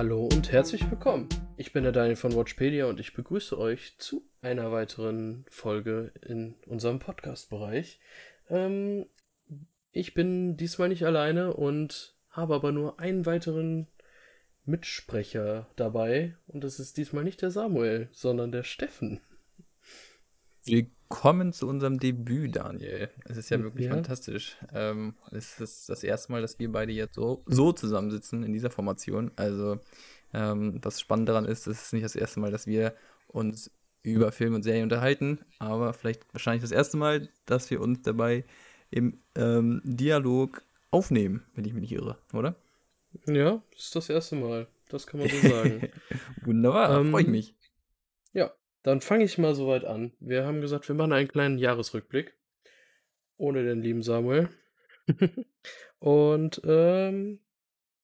Hallo und herzlich willkommen. Ich bin der Daniel von Watchpedia und ich begrüße euch zu einer weiteren Folge in unserem Podcast-Bereich. Ähm, ich bin diesmal nicht alleine und habe aber nur einen weiteren Mitsprecher dabei und das ist diesmal nicht der Samuel, sondern der Steffen. Willkommen zu unserem Debüt, Daniel. Es ist ja wirklich ja. fantastisch. Ähm, es ist das erste Mal, dass wir beide jetzt so, so zusammensitzen in dieser Formation. Also, ähm, das Spannende daran ist, es ist nicht das erste Mal, dass wir uns über Film und Serie unterhalten, aber vielleicht wahrscheinlich das erste Mal, dass wir uns dabei im ähm, Dialog aufnehmen, wenn ich mich nicht irre, oder? Ja, das ist das erste Mal. Das kann man so sagen. Wunderbar, Ähm, freue ich mich. Dann fange ich mal soweit an. Wir haben gesagt, wir machen einen kleinen Jahresrückblick. Ohne den lieben Samuel. und ähm,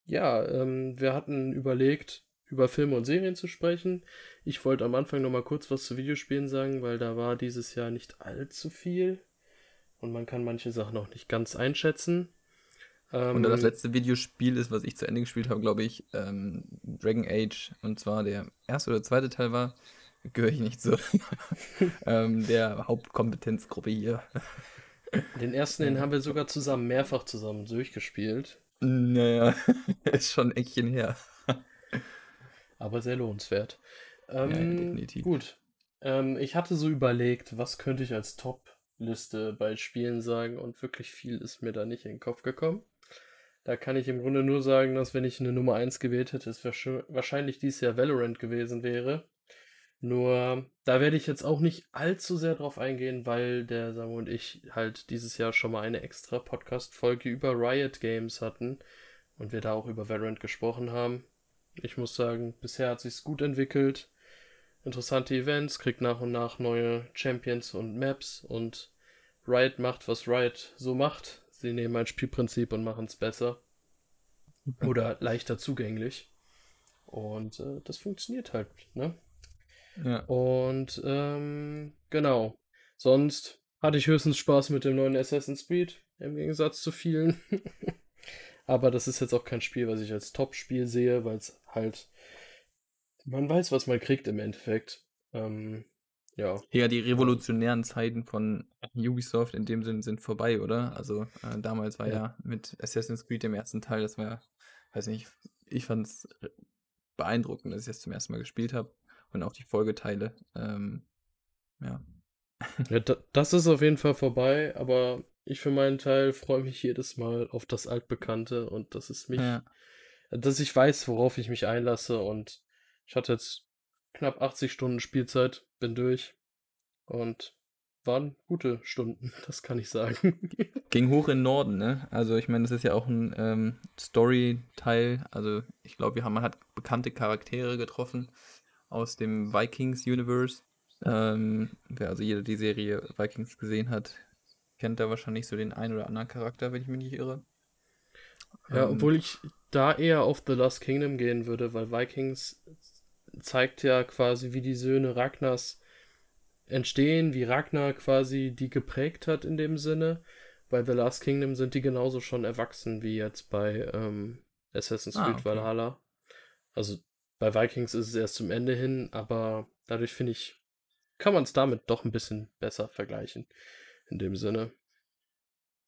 ja, ähm, wir hatten überlegt, über Filme und Serien zu sprechen. Ich wollte am Anfang noch mal kurz was zu Videospielen sagen, weil da war dieses Jahr nicht allzu viel. Und man kann manche Sachen noch nicht ganz einschätzen. Und da das Ähm, letzte Videospiel ist, was ich zu Ende gespielt habe, glaube ich, ähm, Dragon Age, und zwar der erste oder zweite Teil war, gehöre ich nicht zu ähm, der Hauptkompetenzgruppe hier. den ersten, den haben wir sogar zusammen, mehrfach zusammen durchgespielt. Naja, ist schon ein Eckchen her. aber sehr lohnenswert. Ja, Ähm, definitiv. Gut. Ähm, ich hatte so überlegt, was könnte ich als Top-Liste bei Spielen sagen und wirklich viel ist mir da nicht in den Kopf gekommen. Da kann ich im Grunde nur sagen, dass wenn ich eine Nummer 1 gewählt hätte, es wahrsch- wahrscheinlich dieses Jahr Valorant gewesen wäre. Nur, da werde ich jetzt auch nicht allzu sehr drauf eingehen, weil der Samu und ich halt dieses Jahr schon mal eine extra Podcast-Folge über Riot Games hatten und wir da auch über Valorant gesprochen haben. Ich muss sagen, bisher hat sich's gut entwickelt. Interessante Events, kriegt nach und nach neue Champions und Maps und Riot macht, was Riot so macht. Sie nehmen ein Spielprinzip und machen es besser. Oder leichter zugänglich. Und äh, das funktioniert halt, ne? Ja. Und ähm, genau. Sonst hatte ich höchstens Spaß mit dem neuen Assassin's Creed, im Gegensatz zu vielen. Aber das ist jetzt auch kein Spiel, was ich als Top-Spiel sehe, weil es halt. Man weiß, was man kriegt im Endeffekt. Ähm, ja. Ja, die revolutionären Zeiten von Ubisoft in dem Sinn sind vorbei, oder? Also äh, damals war Ja. ja. mit Assassin's Creed dem ersten Teil, das war, weiß nicht, ich fand es beeindruckend, dass ich das zum ersten Mal gespielt habe und auch die Folgeteile. Ähm, ja. ja da, das ist auf jeden Fall vorbei, aber ich für meinen Teil freue mich jedes Mal auf das Altbekannte und dass es mich, ja. dass ich weiß, worauf ich mich einlasse und ich hatte jetzt knapp 80 Stunden Spielzeit, bin durch und waren gute Stunden, das kann ich sagen. Ging hoch in den Norden, ne? Also ich meine, das ist ja auch ein ähm, Story-Teil. Also ich glaube, wir haben, man hat bekannte Charaktere getroffen aus dem Vikings-Universe. Ähm, wer also jeder die Serie Vikings gesehen hat, kennt da wahrscheinlich so den einen oder anderen Charakter, wenn ich mich nicht irre. Ja, Ähm, obwohl ich da eher auf The Last Kingdom gehen würde, weil Vikings zeigt ja quasi, wie die Söhne Ragnars entstehen, wie Ragnar quasi die geprägt hat in dem Sinne. Bei The Last Kingdom sind die genauso schon erwachsen wie jetzt bei ähm, Assassin's Ah, Creed okay. Valhalla. Also bei Vikings ist es erst zum Ende hin, aber dadurch finde ich, kann man es damit doch ein bisschen besser vergleichen. In dem Sinne.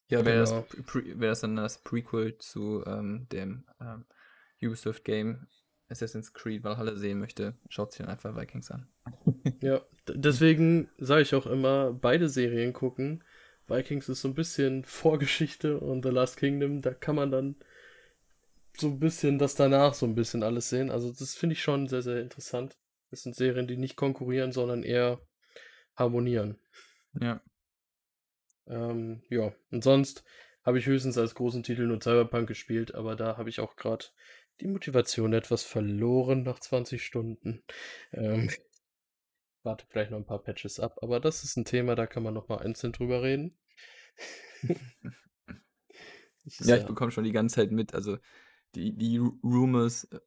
Ja, wäre das, Genau. Pre- wär das dann das Prequel zu ähm, dem ähm, Ubisoft-Game Assassin's Creed Valhalla sehen möchte, schaut sich dann einfach Vikings an. Ja, deswegen sage ich auch immer, beide Serien gucken. Vikings ist so ein bisschen Vorgeschichte und The Last Kingdom, da kann man dann so ein bisschen das danach so ein bisschen alles sehen. Also das finde ich schon sehr, sehr interessant. Das sind Serien, die nicht konkurrieren, sondern eher harmonieren. Ja. Ähm, ja, und sonst habe ich höchstens als großen Titel nur Cyberpunk gespielt, aber da habe ich auch gerade die Motivation etwas verloren nach 20 Stunden. Ähm, warte vielleicht noch ein paar Patches ab, aber das ist ein Thema, da kann man noch mal einzeln drüber reden. Ja, ich bekomme schon die ganze Zeit mit, also die, die Ru- Rumors äh,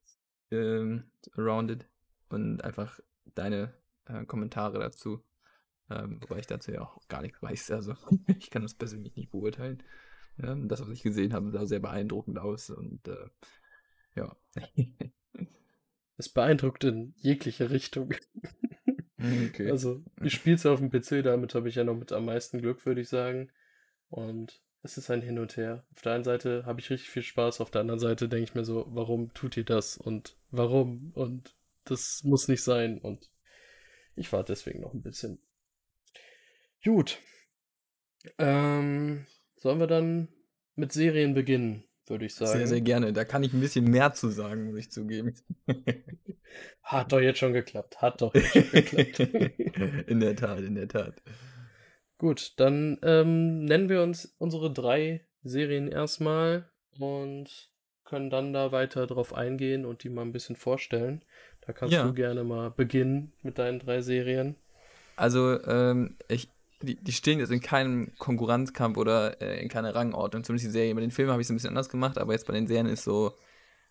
ähm, around it und einfach deine äh, Kommentare dazu. Ähm, wobei ich dazu ja auch gar nichts weiß. Also ich kann das persönlich nicht beurteilen. Ja, das, was ich gesehen habe, sah sehr beeindruckend aus und äh, ja. es beeindruckt in jegliche Richtung. Okay. Also, ich spiele es auf dem PC, damit habe ich ja noch mit am meisten Glück, würde ich sagen. Und es ist ein Hin und Her. Auf der einen Seite habe ich richtig viel Spaß, auf der anderen Seite denke ich mir so, warum tut ihr das und warum? Und das muss nicht sein. Und ich warte deswegen noch ein bisschen. Gut. Ähm, sollen wir dann mit Serien beginnen, würde ich sagen. Sehr, sehr gerne. Da kann ich ein bisschen mehr zu sagen, muss ich zugeben. Hat doch jetzt schon geklappt. Hat doch jetzt schon geklappt. in der Tat, in der Tat. Gut, dann ähm, nennen wir uns unsere drei Serien erstmal und können dann da weiter drauf eingehen und die mal ein bisschen vorstellen. Da kannst Ja. du gerne mal beginnen mit deinen drei Serien. Also, ähm, ich, die, die stehen jetzt in keinem Konkurrenzkampf oder äh, in keiner Rangordnung, zumindest die Serie. Bei den Filmen habe ich es ein bisschen anders gemacht, aber jetzt bei den Serien ist so,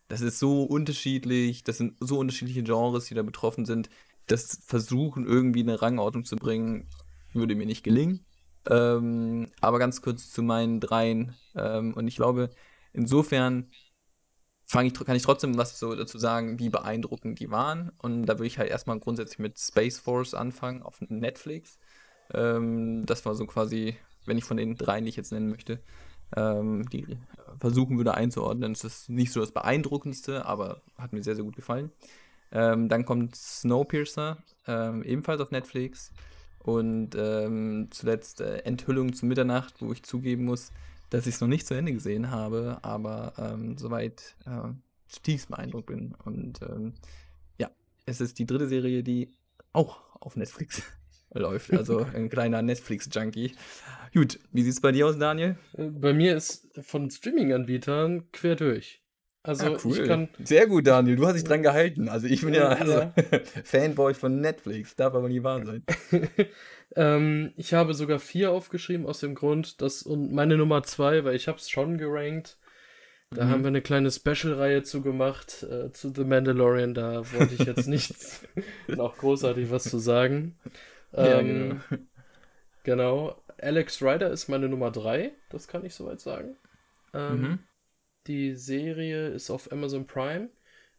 das ist so unterschiedlich, das sind so unterschiedliche Genres, die da betroffen sind. Das Versuchen, irgendwie eine Rangordnung zu bringen, würde mir nicht gelingen. Ähm, aber ganz kurz zu meinen dreien. Ähm, und ich glaube, insofern ich, kann ich trotzdem was so dazu sagen, wie beeindruckend die waren. Und da würde ich halt erstmal grundsätzlich mit Space Force anfangen auf Netflix. Ähm, das war so quasi, wenn ich von den dreien, die ich jetzt nennen möchte, ähm, die versuchen würde einzuordnen. Es ist nicht so das Beeindruckendste, aber hat mir sehr, sehr gut gefallen. Ähm, dann kommt Snowpiercer, ähm, ebenfalls auf Netflix. Und ähm, zuletzt äh, Enthüllung zu Mitternacht, wo ich zugeben muss, dass ich es noch nicht zu Ende gesehen habe, aber ähm, soweit äh, zutiefst beeindruckt bin. Und ähm, ja, es ist die dritte Serie, die auch auf Netflix läuft. Also ein kleiner Netflix-Junkie. Gut, wie sieht es bei dir aus, Daniel? Äh, Bei mir ist von Streaming-Anbietern quer durch. Also ich kann, Sehr gut, Daniel. Du hast dich dran gehalten. Also ich bin ja, Ja. also, Fanboy von Netflix. Darf aber nie wahr sein. ähm, ich habe sogar vier aufgeschrieben aus dem Grund, dass und meine Nummer zwei, weil ich habe es schon gerankt. Da Mhm. haben wir eine kleine Special-Reihe zu gemacht äh, zu The Mandalorian. Da wollte ich jetzt nicht noch großartig was zu sagen. Ja, Ähm, genau. Alex Rider ist meine Nummer drei. Das kann ich soweit sagen. Ähm, Mhm. Die Serie ist auf Amazon Prime.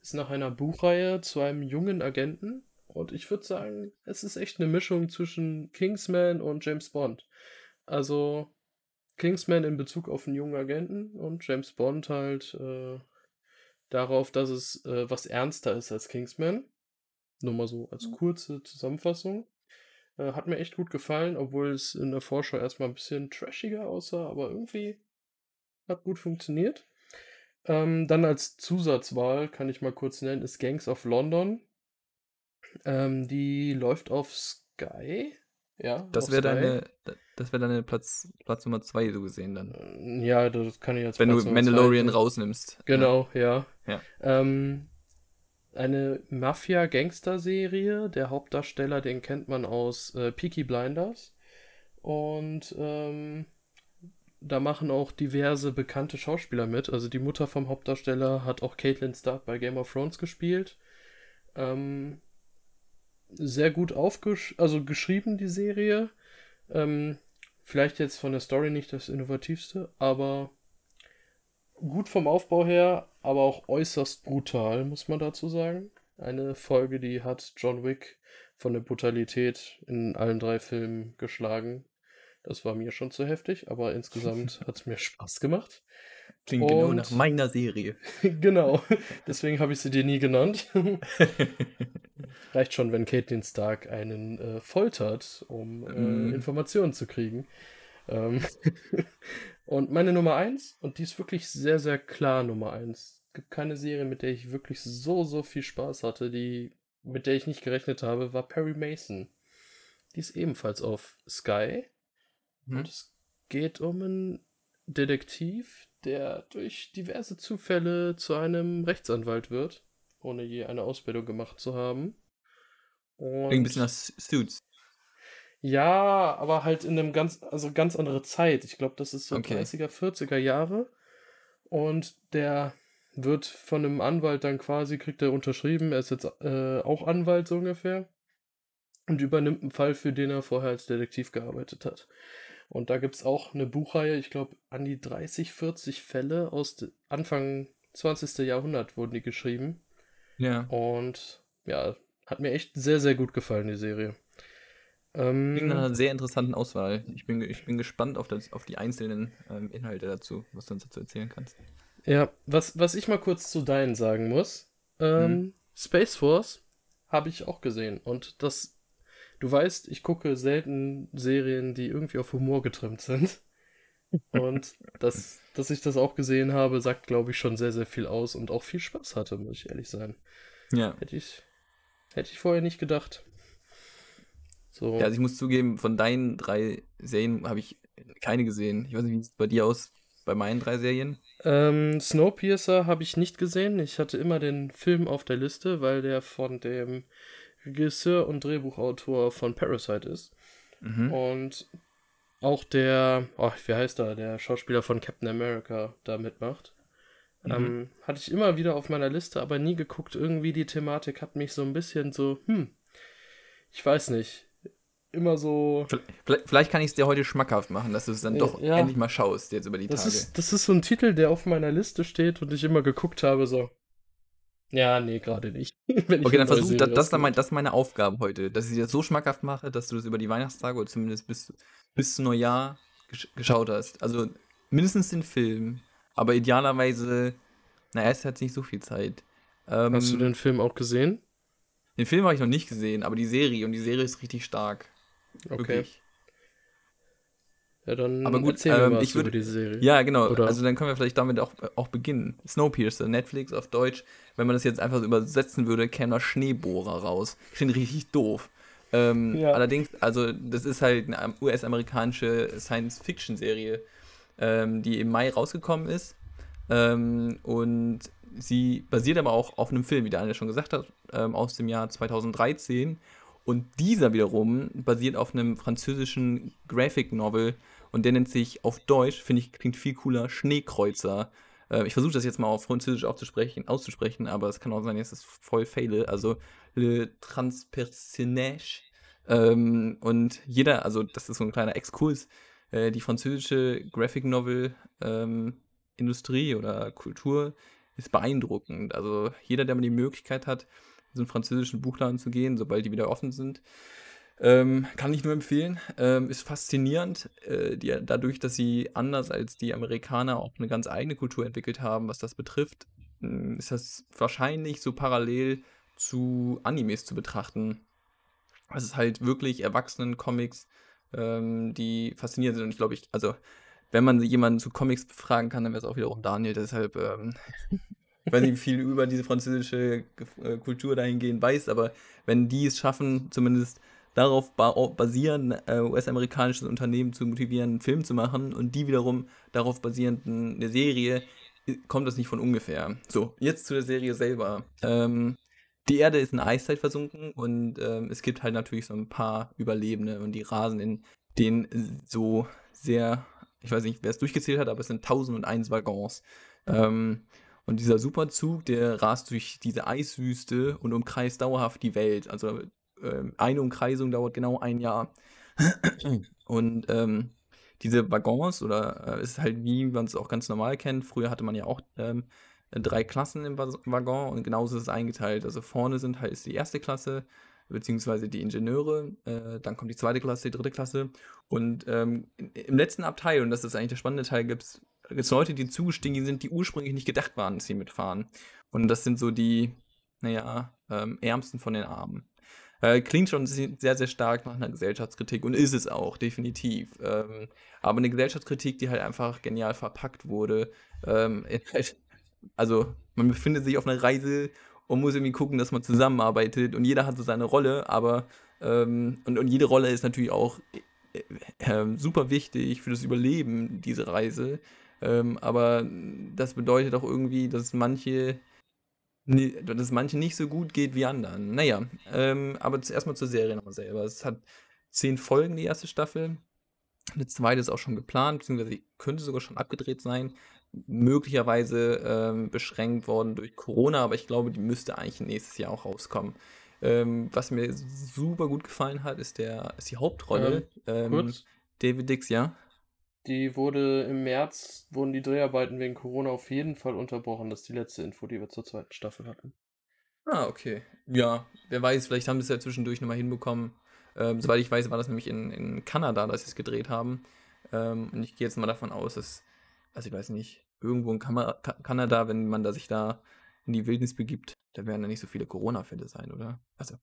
Ist nach einer Buchreihe zu einem jungen Agenten. Und ich würde sagen, es ist echt eine Mischung zwischen Kingsman und James Bond. Also Kingsman in Bezug auf einen jungen Agenten und James Bond halt äh, darauf, dass es äh, was ernster ist als Kingsman. Nur mal so als kurze Zusammenfassung. Äh, hat mir echt gut gefallen, obwohl es in der Vorschau erstmal ein bisschen trashiger aussah, aber irgendwie hat gut funktioniert. Ähm, dann als Zusatzwahl kann ich mal kurz nennen, ist Gangs of London. Ähm, die läuft auf Sky. Ja, Das wäre deine, das wär deine Platz, Platz Nummer zwei so gesehen dann. Äh, Ja, das kann ich jetzt Wenn du Platz zwei Mandalorian nehmen. rausnimmst. Genau, ja. Ja. Ähm, eine Mafia-Gangster-Serie. Der Hauptdarsteller, den kennt man aus äh, Peaky Blinders. Und ähm, da machen auch diverse bekannte Schauspieler mit. Also die Mutter vom Hauptdarsteller hat auch Caitlin Stark bei Game of Thrones gespielt. Ähm, sehr gut aufgesch also geschrieben, die Serie. Ähm, vielleicht jetzt von der Story nicht das Innovativste, aber gut vom Aufbau her, aber auch äußerst brutal, muss man dazu sagen. Eine Folge, die hat John Wick von der Brutalität in allen drei Filmen geschlagen. Das war mir schon zu heftig, aber insgesamt hat es mir Spaß gemacht. Klingt genau Und- nach meiner Serie. genau, deswegen habe ich sie dir nie genannt. Reicht schon, wenn Caitlin Stark einen äh, foltert, um äh, Mhm. Informationen zu kriegen. Ähm und meine Nummer eins, und die ist wirklich sehr, sehr klar Nummer eins. Es gibt keine Serie, mit der ich wirklich so, so viel Spaß hatte, die, mit der ich nicht gerechnet habe, war Perry Mason. Die ist ebenfalls auf Sky. Mhm. Und es geht um einen Detektiv, der durch diverse Zufälle zu einem Rechtsanwalt wird, ohne je eine Ausbildung gemacht zu haben. Und ein bisschen nach Suits. ja, aber halt in einem ganz, also ganz andere Zeit. Ich glaube, das ist so Okay. 30er, 40er Jahre. Und der wird von einem Anwalt dann quasi, kriegt er unterschrieben, er ist jetzt äh, auch Anwalt so ungefähr. Und übernimmt einen Fall, für den er vorher als Detektiv gearbeitet hat. Und da gibt es auch eine Buchreihe, ich glaube, an die 30, 40 Fälle aus Anfang 20. Jahrhundert wurden die geschrieben. Ja. Und ja, hat mir echt sehr, sehr gut gefallen, die Serie. Klingt nach Ähm, einer sehr interessanten Auswahl. Ich bin, ich bin gespannt auf, das, auf die einzelnen ähm, Inhalte dazu, was du uns dazu erzählen kannst. ja, was, was ich mal kurz zu deinen sagen muss. Ähm, Mhm. Space Force habe ich auch gesehen. Und das, du weißt, ich gucke selten Serien, die irgendwie auf Humor getrimmt sind. Und das, dass ich das auch gesehen habe, sagt, glaube ich, schon sehr, sehr viel aus und auch viel Spaß hatte, muss ich ehrlich sein. Ja. Hätte ich, hätte ich vorher nicht gedacht. So. Ja, also ich muss zugeben, von deinen drei Serien habe ich keine gesehen. Ich weiß nicht, wie sieht es bei dir aus, bei meinen drei Serien? Ähm, Snowpiercer habe ich nicht gesehen. Ich hatte immer den Film auf der Liste, weil der von dem Regisseur und Drehbuchautor von Parasite ist. Mhm. Und auch der, oh, wie heißt er, der Schauspieler von Captain America da mitmacht. Mhm. Ähm, hatte ich immer wieder auf meiner Liste, aber nie geguckt. Irgendwie die Thematik hat mich so ein bisschen so, hm, ich weiß nicht. Immer so. Vielleicht, vielleicht kann ich es dir heute schmackhaft machen, dass du es dann doch ja. endlich mal schaust, jetzt über die Das Tage. ist, das ist so ein Titel, der auf meiner Liste steht und ich immer geguckt habe, so. Ja, nee, gerade nicht. Okay, dann versuch, das, das, dann mein, das ist meine Aufgabe heute, dass ich dir das so schmackhaft mache, dass du das über die Weihnachtstage oder zumindest bis, bis zu Neujahr gesch geschaut hast. Also mindestens den Film, aber idealerweise, naja, es hat nicht so viel Zeit. Ähm, Hast du den Film auch gesehen? den Film habe ich noch nicht gesehen, aber die Serie und die Serie ist richtig stark. Okay. Wirklich. Ja, dann Aber gut, ähm, ich würd- über die Serie. Ja, genau. Oder- Also dann können wir vielleicht damit auch, auch beginnen. Snowpiercer, Netflix auf Deutsch. Wenn man das jetzt einfach so übersetzen würde, käme da Schneebohrer raus. Klingt richtig doof. Ähm, Ja. Allerdings, also das ist halt eine US-amerikanische Science-Fiction-Serie, ähm, die im Mai rausgekommen ist. Ähm, und sie basiert aber auch auf einem Film, wie der Anne schon gesagt hat, ähm, aus dem Jahr 2013. Und dieser wiederum basiert auf einem französischen Graphic Novel und der nennt sich auf Deutsch, finde ich, klingt viel cooler, Schneekreuzer. Äh, ich versuche das jetzt mal auf Französisch aufzusprechen, auszusprechen, aber es kann auch sein, dass es voll faile. Also Le Transpersonnage. Ähm, und jeder, also das ist so ein kleiner Exkurs, äh, die französische Graphic Novel ähm, Industrie oder Kultur ist beeindruckend. Also jeder, der mal die Möglichkeit hat, in so einen französischen Buchladen zu gehen, sobald die wieder offen sind, ähm, kann ich nur empfehlen. Ähm, ist faszinierend, äh, die, dadurch, dass sie anders als die Amerikaner auch eine ganz eigene Kultur entwickelt haben, was das betrifft, mh, ist das wahrscheinlich so parallel zu Animes zu betrachten. Es ist halt wirklich Erwachsenen-Comics, ähm, die faszinierend sind. Und ich glaube, ich, also, wenn man jemanden zu Comics befragen kann, dann wäre es auch wiederum Daniel. Deshalb, ähm, ich weiß nicht, wie viel über diese französische äh, Kultur dahingehend weiß, aber wenn die es schaffen, zumindest darauf ba basieren, äh, US-amerikanisches Unternehmen zu motivieren, einen Film zu machen und die wiederum darauf basierend eine Serie, kommt das nicht von ungefähr. So, jetzt zu der Serie selber. Ähm, die Erde ist in Eiszeit versunken und ähm, es gibt halt natürlich so ein paar Überlebende und die rasen in den so sehr, ich weiß nicht, wer es durchgezählt hat, aber es sind 1001 Waggons. Ähm, und dieser Superzug, der rast durch diese Eiswüste und umkreist dauerhaft die Welt. Also eine Umkreisung dauert genau ein Jahr. Und ähm, diese Waggons, oder äh, ist halt wie man es auch ganz normal kennt, früher hatte man ja auch ähm, drei Klassen im Wa- Waggon und genauso ist es eingeteilt. Also vorne sind halt ist die erste Klasse, beziehungsweise die Ingenieure, äh, dann kommt die zweite Klasse, die dritte Klasse. Und ähm, im letzten Abteil, und das ist eigentlich der spannende Teil, gibt es Leute, die zugestiegen sind, die ursprünglich nicht gedacht waren, dass sie mitfahren. Und das sind so die, naja, ähm, Ärmsten von den Armen. Äh, klingt schon se- sehr, sehr stark nach einer Gesellschaftskritik und ist es auch, definitiv. Ähm, aber eine Gesellschaftskritik, die halt einfach genial verpackt wurde. Ähm, halt, also, man befindet sich auf einer Reise und muss irgendwie gucken, dass man zusammenarbeitet und jeder hat so seine Rolle, aber ähm, und, und jede Rolle ist natürlich auch äh, äh, super wichtig für das Überleben dieser Reise. Ähm, aber das bedeutet auch irgendwie, dass manche ni- dass es manche nicht so gut geht wie anderen. Naja, ähm, aber zuerst mal zur Serie nochmal selber. Es hat zehn Folgen, die erste Staffel. Eine zweite ist auch schon geplant, beziehungsweise könnte sogar schon abgedreht sein. Möglicherweise ähm, beschränkt worden durch Corona, aber ich glaube, die müsste eigentlich nächstes Jahr auch rauskommen. Ähm, was mir super gut gefallen hat, ist, der, ist die Hauptrolle. Ähm, Kurz, David Dix, ja. Die wurde im März, wurden die Dreharbeiten wegen Corona auf jeden Fall unterbrochen. Das ist die letzte Info, die wir zur zweiten Staffel hatten. Ah, okay. Ja, wer weiß, vielleicht haben sie es ja zwischendurch nochmal hinbekommen. Ähm, soweit ich weiß, war das nämlich in, in Kanada, dass sie es gedreht haben. Ähm, und ich gehe jetzt mal davon aus, dass, also ich weiß nicht, irgendwo in Kam Ka Kanada, wenn man da sich da in die Wildnis begibt, da werden da nicht so viele Corona-Fälle sein, oder? Also,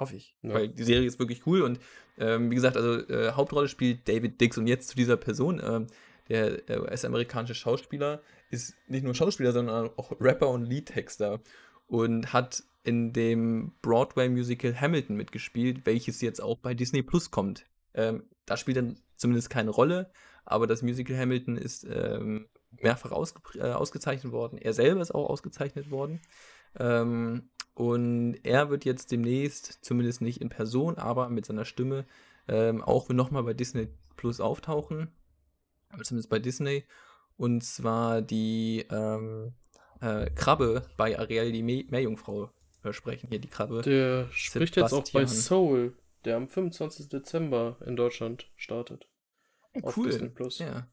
hoffe ich. Ja. Weil die Serie ist wirklich cool und ähm, wie gesagt, also äh, Hauptrolle spielt David Dix und jetzt zu dieser Person, ähm, der äh, US-amerikanische Schauspieler, ist nicht nur Schauspieler, sondern auch Rapper und Liedtexter und hat in dem Broadway-Musical Hamilton mitgespielt, welches jetzt auch bei Disney Plus kommt. Ähm, da spielt er zumindest keine Rolle, aber das Musical Hamilton ist ähm, mehrfach ausge äh, ausgezeichnet worden. Er selber ist auch ausgezeichnet worden. Ähm, und er wird jetzt demnächst, zumindest nicht in Person, aber mit seiner Stimme, ähm, auch nochmal bei Disney Plus auftauchen. Zumindest bei Disney. Und zwar die ähm, äh, Krabbe bei Ariel, die Meerjungfrau, äh, sprechen. Hier die Krabbe. Der spricht Sebastian. jetzt auch bei Soul, der am 25. Dezember in Deutschland startet. Cool. Disney Plus. Ja.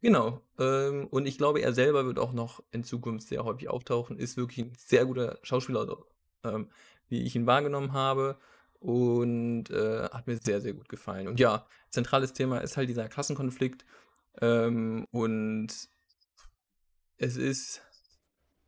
Genau. Ähm, und ich glaube, er selber wird auch noch in Zukunft sehr häufig auftauchen. Ist wirklich ein sehr guter Schauspieler, also, ähm, wie ich ihn wahrgenommen habe. Und äh, hat mir sehr, sehr gut gefallen. Und ja, zentrales Thema ist halt dieser Klassenkonflikt. Ähm, und es ist,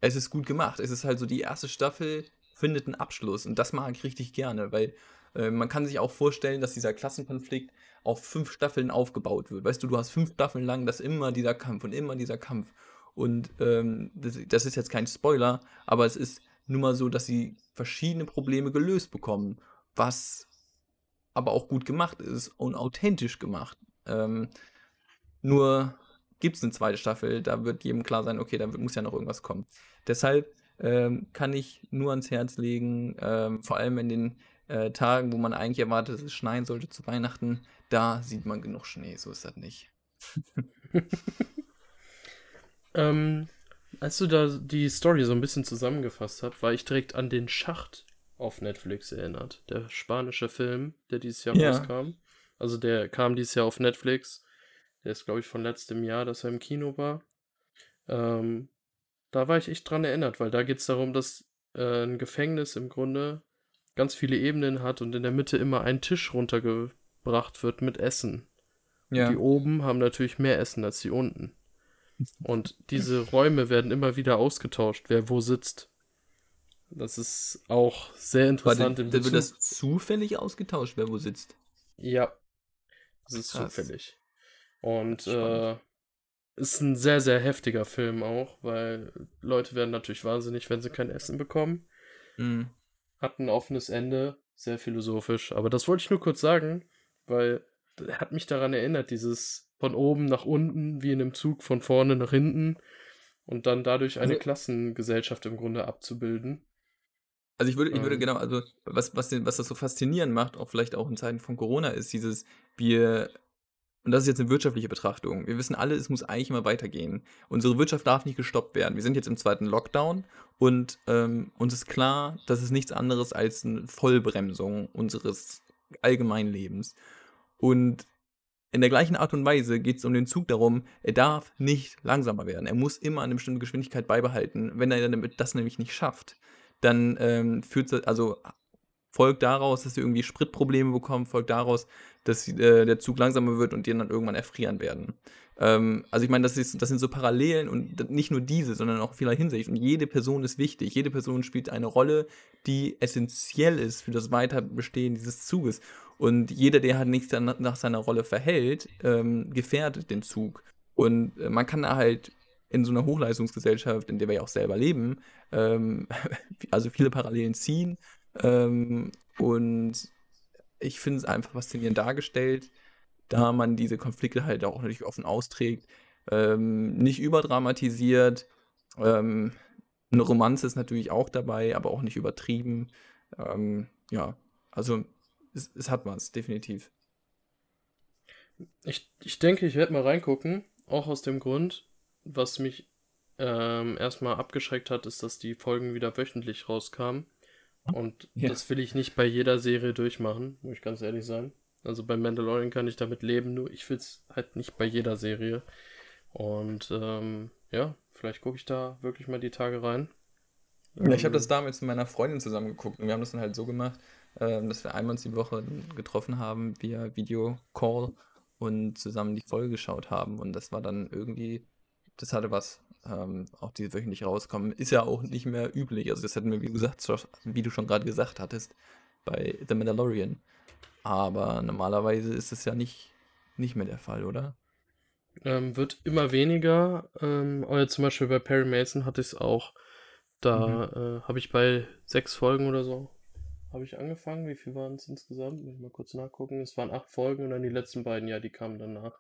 es ist gut gemacht. Es ist halt so, die erste Staffel findet einen Abschluss. Und das mag ich richtig gerne, weil äh, man kann sich auch vorstellen, dass dieser Klassenkonflikt auf fünf Staffeln aufgebaut wird. Weißt du, du hast fünf Staffeln lang das immer dieser Kampf und immer dieser Kampf. Und ähm, das, das, ist jetzt kein Spoiler, aber es ist nun mal so, dass sie verschiedene Probleme gelöst bekommen, was aber auch gut gemacht ist und authentisch gemacht. Ähm, nur gibt es eine zweite Staffel, da wird jedem klar sein, okay, da muss ja noch irgendwas kommen. Deshalb ähm, kann ich nur ans Herz legen, ähm, vor allem in den äh, Tagen, wo man eigentlich erwartet, dass es schneien sollte zu Weihnachten, da sieht man genug Schnee, so ist das nicht. ähm, als du da die Story so ein bisschen zusammengefasst hast, war ich direkt an den Schacht auf Netflix erinnert. Der spanische Film, der dieses Jahr ja. rauskam. Also der kam dieses Jahr auf Netflix. Der ist, glaube ich, von letztem Jahr, dass er im Kino war. Ähm, da war ich echt dran erinnert, weil da geht es darum, dass äh, ein Gefängnis im Grunde ganz viele Ebenen hat und in der Mitte immer ein Tisch runtergebracht wird mit Essen. Ja. Und die oben haben natürlich mehr Essen als die unten. Und diese Räume werden immer wieder ausgetauscht, wer wo sitzt. Das ist auch sehr interessant. Warte, wird das zufällig ausgetauscht, wer wo sitzt? Ja, das ist Krass. zufällig. Und äh, ist ein sehr, sehr heftiger Film auch, weil Leute werden natürlich wahnsinnig, wenn sie kein Essen bekommen. Mhm hat ein offenes Ende, sehr philosophisch. Aber das wollte ich nur kurz sagen, weil er hat mich daran erinnert, dieses von oben nach unten, wie in einem Zug von vorne nach hinten und dann dadurch eine also, Klassengesellschaft im Grunde abzubilden. Also ich würde, ich würde ähm, genau, also was, was, den, was das so faszinierend macht, auch vielleicht auch in Zeiten von Corona, ist dieses, wir und das ist jetzt eine wirtschaftliche Betrachtung. Wir wissen alle, es muss eigentlich immer weitergehen. Unsere Wirtschaft darf nicht gestoppt werden. Wir sind jetzt im zweiten Lockdown und ähm, uns ist klar, das ist nichts anderes als eine Vollbremsung unseres allgemeinen Lebens. Und in der gleichen Art und Weise geht es um den Zug darum, er darf nicht langsamer werden. Er muss immer eine bestimmte Geschwindigkeit beibehalten. Wenn er das nämlich nicht schafft, dann ähm, führt also folgt daraus, dass sie irgendwie Spritprobleme bekommen, folgt daraus, dass äh, der Zug langsamer wird und die dann irgendwann erfrieren werden. Ähm, also ich meine, das, das sind so Parallelen und nicht nur diese, sondern auch vieler Hinsicht. Und jede Person ist wichtig. Jede Person spielt eine Rolle, die essentiell ist für das Weiterbestehen dieses Zuges. Und jeder, der halt nicht nach seiner Rolle verhält, ähm, gefährdet den Zug. Und äh, man kann da halt in so einer Hochleistungsgesellschaft, in der wir ja auch selber leben, ähm, also viele Parallelen ziehen ähm, und ich finde es einfach faszinierend dargestellt, da man diese Konflikte halt auch natürlich offen austrägt, ähm, nicht überdramatisiert. Ähm, eine Romanze ist natürlich auch dabei, aber auch nicht übertrieben. Ähm, ja, also es, es, hat was, definitiv. Ich, ich denke, ich werde mal reingucken, auch aus dem Grund, was mich ähm, erstmal abgeschreckt hat, ist, dass die Folgen wieder wöchentlich rauskamen. Und ja. das will ich nicht bei jeder Serie durchmachen, muss ich ganz ehrlich sein. Also bei Mandalorian kann ich damit leben, nur ich will es halt nicht bei jeder Serie. Und ähm, ja, vielleicht gucke ich da wirklich mal die Tage rein. Ja, ich habe das damals mit meiner Freundin zusammen geguckt und wir haben das dann halt so gemacht, äh, dass wir einmal die Woche getroffen haben via Videocall und zusammen die Folge geschaut haben. Und das war dann irgendwie, das hatte was. Ähm, auch die wöchentlich rauskommen, ist ja auch nicht mehr üblich. Also das hätten wir, wie gesagt, wie du schon gerade gesagt hattest, bei The Mandalorian. Aber normalerweise ist es ja nicht, nicht mehr der Fall, oder? Ähm, wird immer weniger. Ähm, aber zum Beispiel bei Perry Mason hatte ich es auch. Da mhm. äh, habe ich bei sechs Folgen oder so habe ich angefangen. Wie viel waren es insgesamt? Muss ich mal kurz nachgucken. Es waren acht Folgen und dann die letzten beiden, ja, die kamen danach.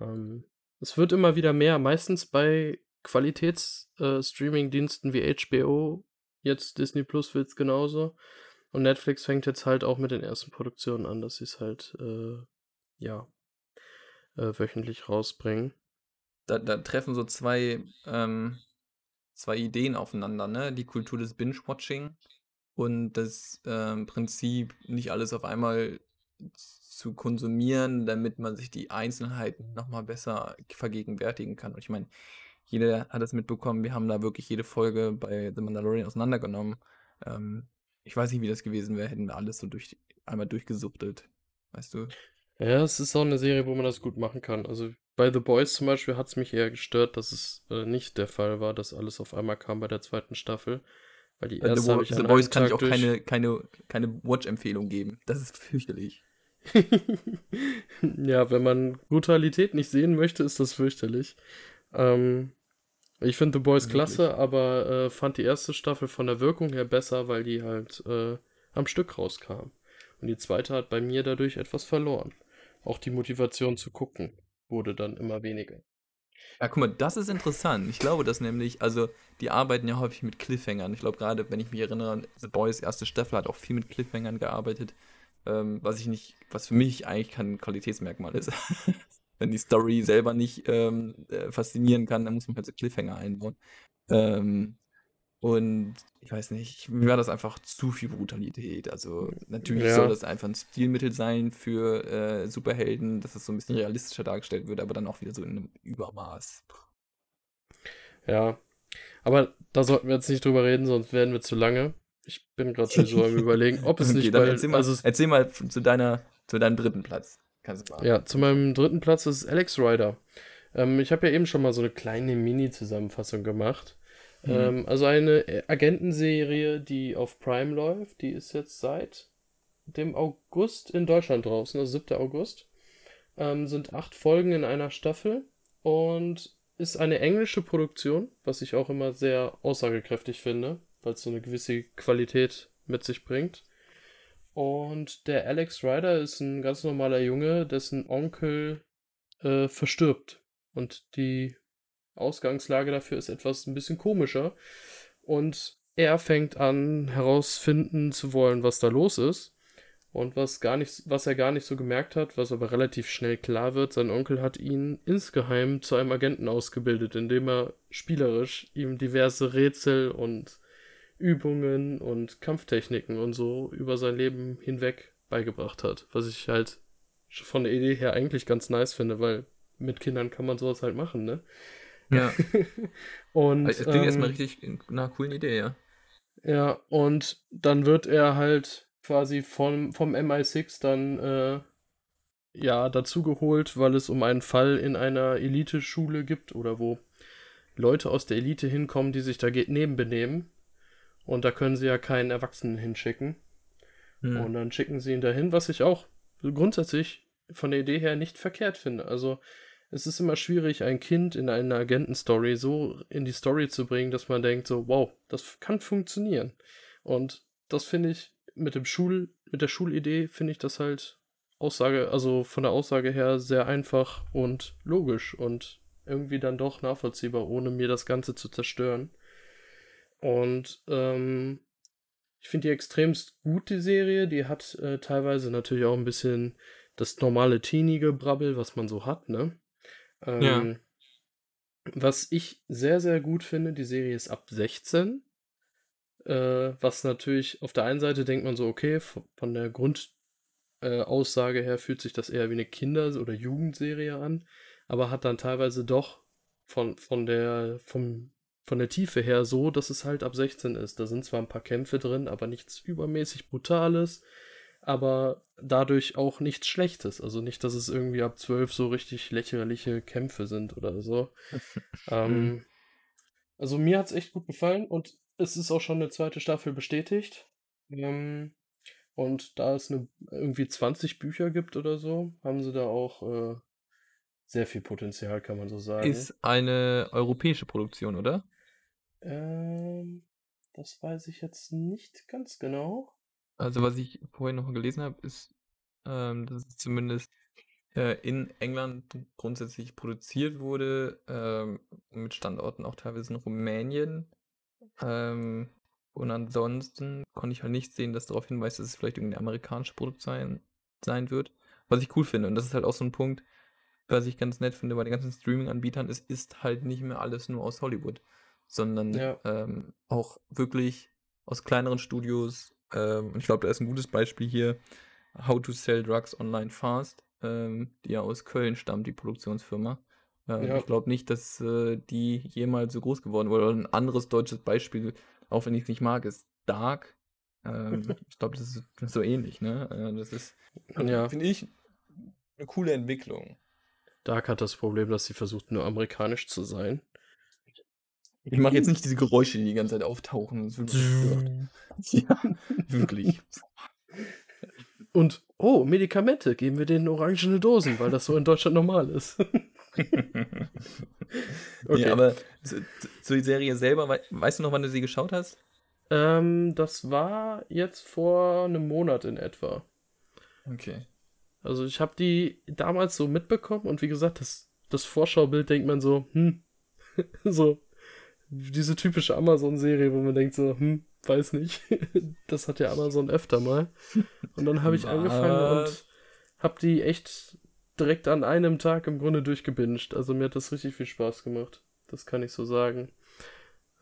Ähm, es wird immer wieder mehr, meistens bei Qualitäts-Streaming-Diensten äh, wie HBO. Jetzt Disney Plus wird es genauso. Und Netflix fängt jetzt halt auch mit den ersten Produktionen an, dass sie es halt, äh, ja, äh, wöchentlich rausbringen. Da, da, treffen so zwei, ähm, zwei Ideen aufeinander, ne? Die Kultur des Binge-Watching und das ähm, Prinzip, nicht alles auf einmal zu konsumieren, damit man sich die Einzelheiten nochmal besser vergegenwärtigen kann. Und ich meine, jeder hat es mitbekommen, wir haben da wirklich jede Folge bei The Mandalorian auseinandergenommen. Ähm, ich weiß nicht, wie das gewesen wäre, hätten wir alles so durch, einmal durchgesuchtet, weißt du? Ja, es ist auch eine Serie, wo man das gut machen kann. Also bei The Boys zum Beispiel hat es mich eher gestört, dass es äh, nicht der Fall war, dass alles auf einmal kam bei der zweiten Staffel. Weil die erste The, ich The Boys kann ich auch keine, keine, keine Watch-Empfehlung geben. Das ist fürchterlich. ja, wenn man Brutalität nicht sehen möchte, ist das fürchterlich. Ähm, ich finde The Boys Wirklich? klasse, aber äh, fand die erste Staffel von der Wirkung her besser, weil die halt äh, am Stück rauskam. Und die zweite hat bei mir dadurch etwas verloren. Auch die Motivation zu gucken wurde dann immer weniger. Ja, guck mal, das ist interessant. Ich glaube, dass nämlich, also die arbeiten ja häufig mit Cliffhangern. Ich glaube gerade, wenn ich mich erinnere, The Boys erste Staffel hat auch viel mit Cliffhangern gearbeitet, ähm, was ich nicht, was für mich eigentlich kein Qualitätsmerkmal ist. wenn die Story selber nicht ähm, äh, faszinieren kann, dann muss man halt so Cliffhanger einbauen. Ähm, und ich weiß nicht, mir war das einfach zu viel Brutalität. Also natürlich ja. soll das einfach ein Stilmittel sein für äh, Superhelden, dass es so ein bisschen realistischer dargestellt wird, aber dann auch wieder so in einem Übermaß. Ja, aber da sollten wir jetzt nicht drüber reden, sonst werden wir zu lange. Ich bin gerade so am überlegen, ob es okay, nicht bald... Erzähl mal, also erzähl mal zu, deiner, zu deinem dritten Platz. Kannst du Ja, zu meinem dritten Platz ist Alex Rider. Ähm, ich habe ja eben schon mal so eine kleine Mini-Zusammenfassung gemacht. Mhm. Ähm, also eine Agentenserie, die auf Prime läuft, die ist jetzt seit dem August in Deutschland draußen, also 7. August. Ähm, sind acht Folgen in einer Staffel und ist eine englische Produktion, was ich auch immer sehr aussagekräftig finde, weil es so eine gewisse Qualität mit sich bringt. Und der Alex Ryder ist ein ganz normaler Junge, dessen Onkel äh, verstirbt. Und die Ausgangslage dafür ist etwas ein bisschen komischer. Und er fängt an herausfinden zu wollen, was da los ist. Und was gar nicht, was er gar nicht so gemerkt hat, was aber relativ schnell klar wird, sein Onkel hat ihn insgeheim zu einem Agenten ausgebildet, indem er spielerisch ihm diverse Rätsel und Übungen und Kampftechniken und so über sein Leben hinweg beigebracht hat. Was ich halt von der Idee her eigentlich ganz nice finde, weil mit Kindern kann man sowas halt machen, ne? Ja. und das klingt ähm, erstmal richtig nach einer coolen Idee, ja. Ja, und dann wird er halt quasi vom, vom MI6 dann äh, ja dazugeholt, weil es um einen Fall in einer Elite-Schule gibt oder wo Leute aus der Elite hinkommen, die sich da nebenbenehmen. Und da können sie ja keinen Erwachsenen hinschicken. Hm. Und dann schicken sie ihn dahin, was ich auch grundsätzlich von der Idee her nicht verkehrt finde. Also es ist immer schwierig, ein Kind in einer Agentenstory so in die Story zu bringen, dass man denkt, so, wow, das kann funktionieren. Und das finde ich mit dem Schul, mit der Schulidee finde ich das halt Aussage, also von der Aussage her sehr einfach und logisch und irgendwie dann doch nachvollziehbar, ohne mir das Ganze zu zerstören. Und ähm, ich finde die extremst gut, die Serie. Die hat äh, teilweise natürlich auch ein bisschen das normale Teenie-Gebrabbel, was man so hat, ne? Ähm, ja. Was ich sehr, sehr gut finde, die Serie ist ab 16. Äh, was natürlich auf der einen Seite denkt man so, okay, von der Grundaussage äh, her fühlt sich das eher wie eine Kinder- oder Jugendserie an, aber hat dann teilweise doch von, von der, vom von der Tiefe her so, dass es halt ab 16 ist. Da sind zwar ein paar Kämpfe drin, aber nichts übermäßig Brutales, aber dadurch auch nichts Schlechtes. Also nicht, dass es irgendwie ab 12 so richtig lächerliche Kämpfe sind oder so. ähm, also mir hat es echt gut gefallen und es ist auch schon eine zweite Staffel bestätigt. Ähm, und da es eine, irgendwie 20 Bücher gibt oder so, haben sie da auch äh, sehr viel Potenzial, kann man so sagen. Ist eine europäische Produktion, oder? Ähm, das weiß ich jetzt nicht ganz genau. Also, was ich vorhin noch gelesen habe, ist, ähm, dass es zumindest äh, in England grundsätzlich produziert wurde, ähm, mit Standorten auch teilweise in Rumänien. Ähm, und ansonsten konnte ich halt nicht sehen, dass darauf hinweist, dass es vielleicht irgendeine amerikanische Produktion sein wird. Was ich cool finde. Und das ist halt auch so ein Punkt, was ich ganz nett finde bei den ganzen Streaming-Anbietern. Es ist halt nicht mehr alles nur aus Hollywood, sondern Ja. ähm, auch wirklich aus kleineren Studios. Ähm, und ich glaube, da ist ein gutes Beispiel hier. How to Sell Drugs Online Fast, ähm, die ja aus Köln stammt, die Produktionsfirma. Ähm, Ja. Ich glaube nicht, dass äh, die jemals so groß geworden wurde. Oder ein anderes deutsches Beispiel, auch wenn ich es nicht mag, ist Dark. Ähm, ich glaube, das ist so ähnlich, ne? Äh, das ist, Ja. finde ich, eine coole Entwicklung. Dark hat das Problem, dass sie versucht, nur amerikanisch zu sein. Ich mache jetzt nicht diese Geräusche, die die ganze Zeit auftauchen. Das wirklich ja, wirklich. Und, oh, Medikamente, geben wir denen orangene Dosen, weil das so in Deutschland normal ist. Nee, aber zu, zu- zur Serie selber, wei- weißt du noch, wann du sie geschaut hast? Ähm, das war jetzt vor einem Monat in etwa. Okay. Also ich habe die damals so mitbekommen und wie gesagt, das, das Vorschaubild denkt man so, hm, so diese typische Amazon-Serie, wo man denkt so, hm, weiß nicht. Das hat ja Amazon öfter mal. Und dann habe ich angefangen und habe die echt direkt an einem Tag im Grunde durchgebinged. Also mir hat das richtig viel Spaß gemacht. Das kann ich so sagen.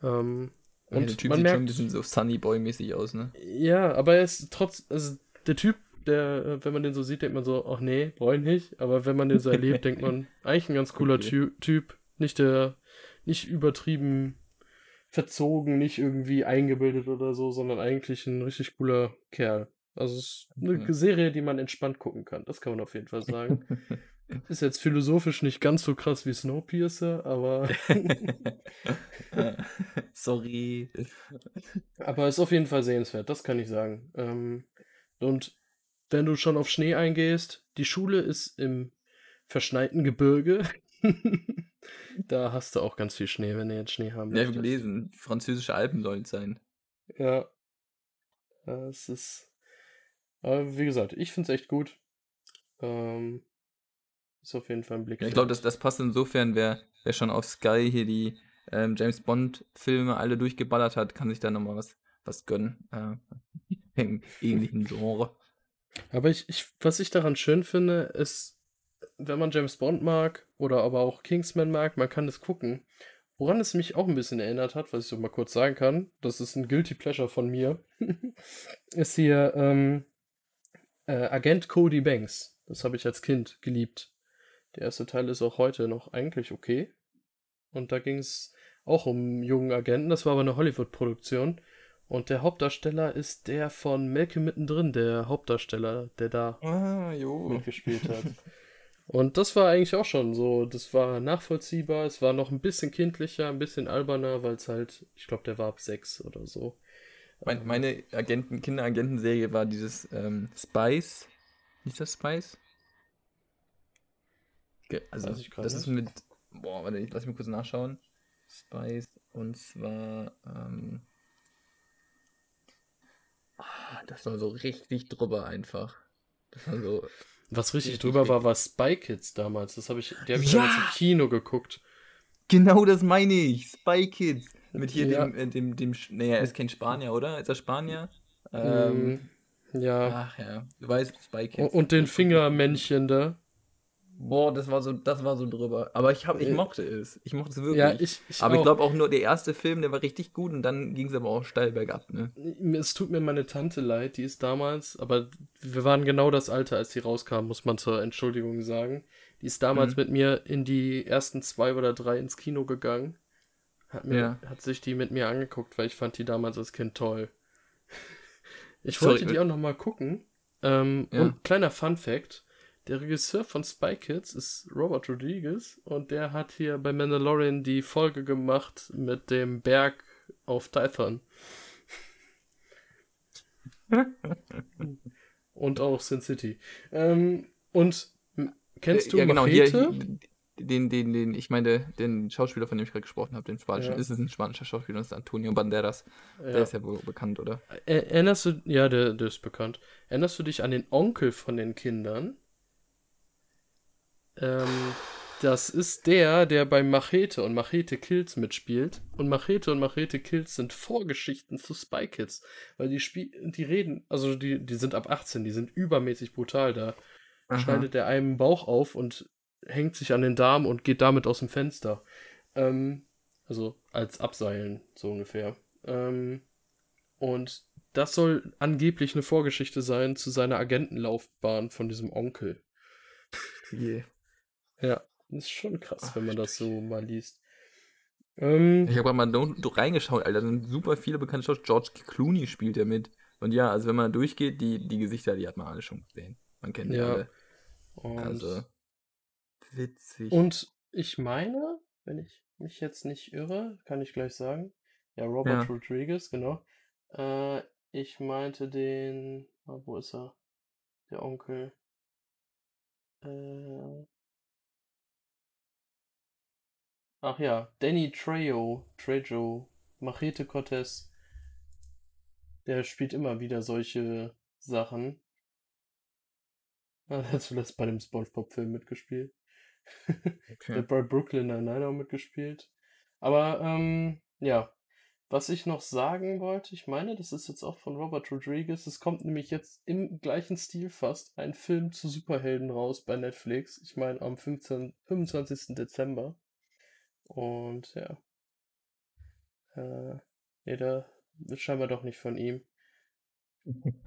Ähm, Und und der Typ man sieht schon ein merkt, bisschen so Sunny Boy-mäßig aus, ne? ja, aber er ist trotz, also der Typ, der, wenn man den so sieht, denkt man so, ach nee, brauche ich nicht. Aber wenn man den so erlebt, denkt man, eigentlich ein ganz cooler Okay. Ty Typ. Nicht der, nicht übertrieben verzogen, nicht irgendwie eingebildet oder so, sondern eigentlich ein richtig cooler Kerl. Also es ist eine Okay. Serie, die man entspannt gucken kann. Das kann man auf jeden Fall sagen. Ist jetzt philosophisch nicht ganz so krass wie Snowpiercer, aber, Sorry. aber ist auf jeden Fall sehenswert, das kann ich sagen. Ähm, und wenn du schon auf Schnee eingehst, die Schule ist im verschneiten Gebirge. da hast du auch ganz viel Schnee, wenn du jetzt Schnee haben Ja, ich habe gelesen, französische Alpen sollen es sein. Ja. Ja, Es ist. Aber wie gesagt, ich finde es echt gut. Ähm, ist auf jeden Fall ein Blick. Ja, ich glaube, das, das passt insofern, wer, wer schon auf Sky hier die ähm, James Bond-Filme alle durchgeballert hat, kann sich da nochmal was, was gönnen. Äh, Im ähnlichen Genre. Aber ich, ich, was ich daran schön finde, ist, wenn man James Bond mag oder aber auch Kingsman mag, man kann das gucken. Woran es mich auch ein bisschen erinnert hat, was ich so mal kurz sagen kann, das ist ein Guilty Pleasure von mir, ist hier ähm, äh, Agent Cody Banks. Das habe ich als Kind geliebt. Der erste Teil ist auch heute noch eigentlich okay. Und da ging es auch um jungen Agenten, das war aber eine Hollywood-Produktion. Und der Hauptdarsteller ist der von Melke mittendrin, der Hauptdarsteller, der da Ah, mitgespielt hat. Und das war eigentlich auch schon so, das war nachvollziehbar, es war noch ein bisschen kindlicher, ein bisschen alberner, weil es halt, ich glaube, der war ab sechs oder so. Mein, meine Agenten, Kinderagentenserie war dieses ähm, Spice. Ist das Spice? Ge- Also, das ist nicht. mit. Boah, warte, lass mich kurz nachschauen. Spice. Und zwar. Ähm, ah, das war so richtig drüber einfach. Das war so. Was richtig drüber war, war Spy Kids damals. Das habe ich, die habe ich Ja! damals im Kino geguckt. Genau das meine ich. Spy Kids. Mit hier Ja. dem, äh, dem, dem. Nee, er ist kein Spanier, oder? Ist er Spanier? Ähm, Ähm, ja. ach ja. Du weißt, Spy Und, Kids. und den Das- Fingermännchen da. Boah, das war so, das war so drüber. Aber ich, hab, ich Äh, mochte es. Ich mochte es wirklich. Ja, ich, ich aber ich auch. glaube auch nur der erste Film, der war richtig gut und dann ging es aber auch steil bergab, ne? Es tut mir meine Tante leid, die ist damals, aber wir waren genau das Alter, als die rauskam, muss man zur Entschuldigung sagen. Die ist damals Mhm. mit mir in die ersten zwei oder drei ins Kino gegangen. hat, mir, Ja. hat sich die mit mir angeguckt, weil ich fand die damals als Kind toll. Ich Sorry, wollte die äh, auch noch mal gucken. Ähm, Ja. Und kleiner Fun Fact: Der Regisseur von Spy Kids ist Robert Rodriguez und der hat hier bei Mandalorian die Folge gemacht mit dem Berg auf Tython. und auch Sin City. Ähm, und kennst du ja, genau, Machete? hier, den, den, den, ich meine, den Schauspieler, von dem ich gerade gesprochen habe, den spanischen, Ja. ist es ein spanischer Schauspieler, das ist Antonio Banderas. Der Ja. ist ja wohl bekannt, oder? Er- Erinnerst du, ja, der, der ist bekannt. Erinnerst du dich an den Onkel von den Kindern? Ähm, das ist der, der bei Machete und Machete Kills mitspielt. Und Machete und Machete Kills sind Vorgeschichten zu Spy Kids. Weil die Spiel die reden, also die, die sind ab 18, die sind übermäßig brutal. Da schneidet er einem Bauch auf und hängt sich an den Darm und geht damit aus dem Fenster. Ähm, also als Abseilen, so ungefähr. Ähm, und das soll angeblich eine Vorgeschichte sein zu seiner Agentenlaufbahn von diesem Onkel. Je. Ja, das ist schon krass, Ach, wenn man das so mal liest. Ähm, Ich habe gerade mal do- reingeschaut, Alter. Da sind super viele bekannte Schauspieler. George Clooney spielt ja mit. Und ja, also wenn man durchgeht, die, die Gesichter, die hat man alle schon gesehen. Man kennt die Ja. alle. und, Also, witzig. und ich meine, wenn ich mich jetzt nicht irre, kann ich gleich sagen. Ja, Robert Ja. Rodriguez, genau. Äh, ich meinte den. ah, wo ist er? Der Onkel. Äh, ach ja, Danny Trejo, Trejo, Machete Cortez. Der spielt immer wieder solche Sachen. Er hat zuletzt bei dem SpongeBob-Film mitgespielt. Der okay. bei Brooklyn Nine-Nine auch mitgespielt. Aber, ähm, ja. Was ich noch sagen wollte, ich meine, das ist jetzt auch von Robert Rodriguez. Es kommt nämlich jetzt im gleichen Stil fast ein Film zu Superhelden raus bei Netflix. Ich meine, am 15, 25. Dezember. Und ja. Äh, nee, da ist scheinbar doch nicht von ihm.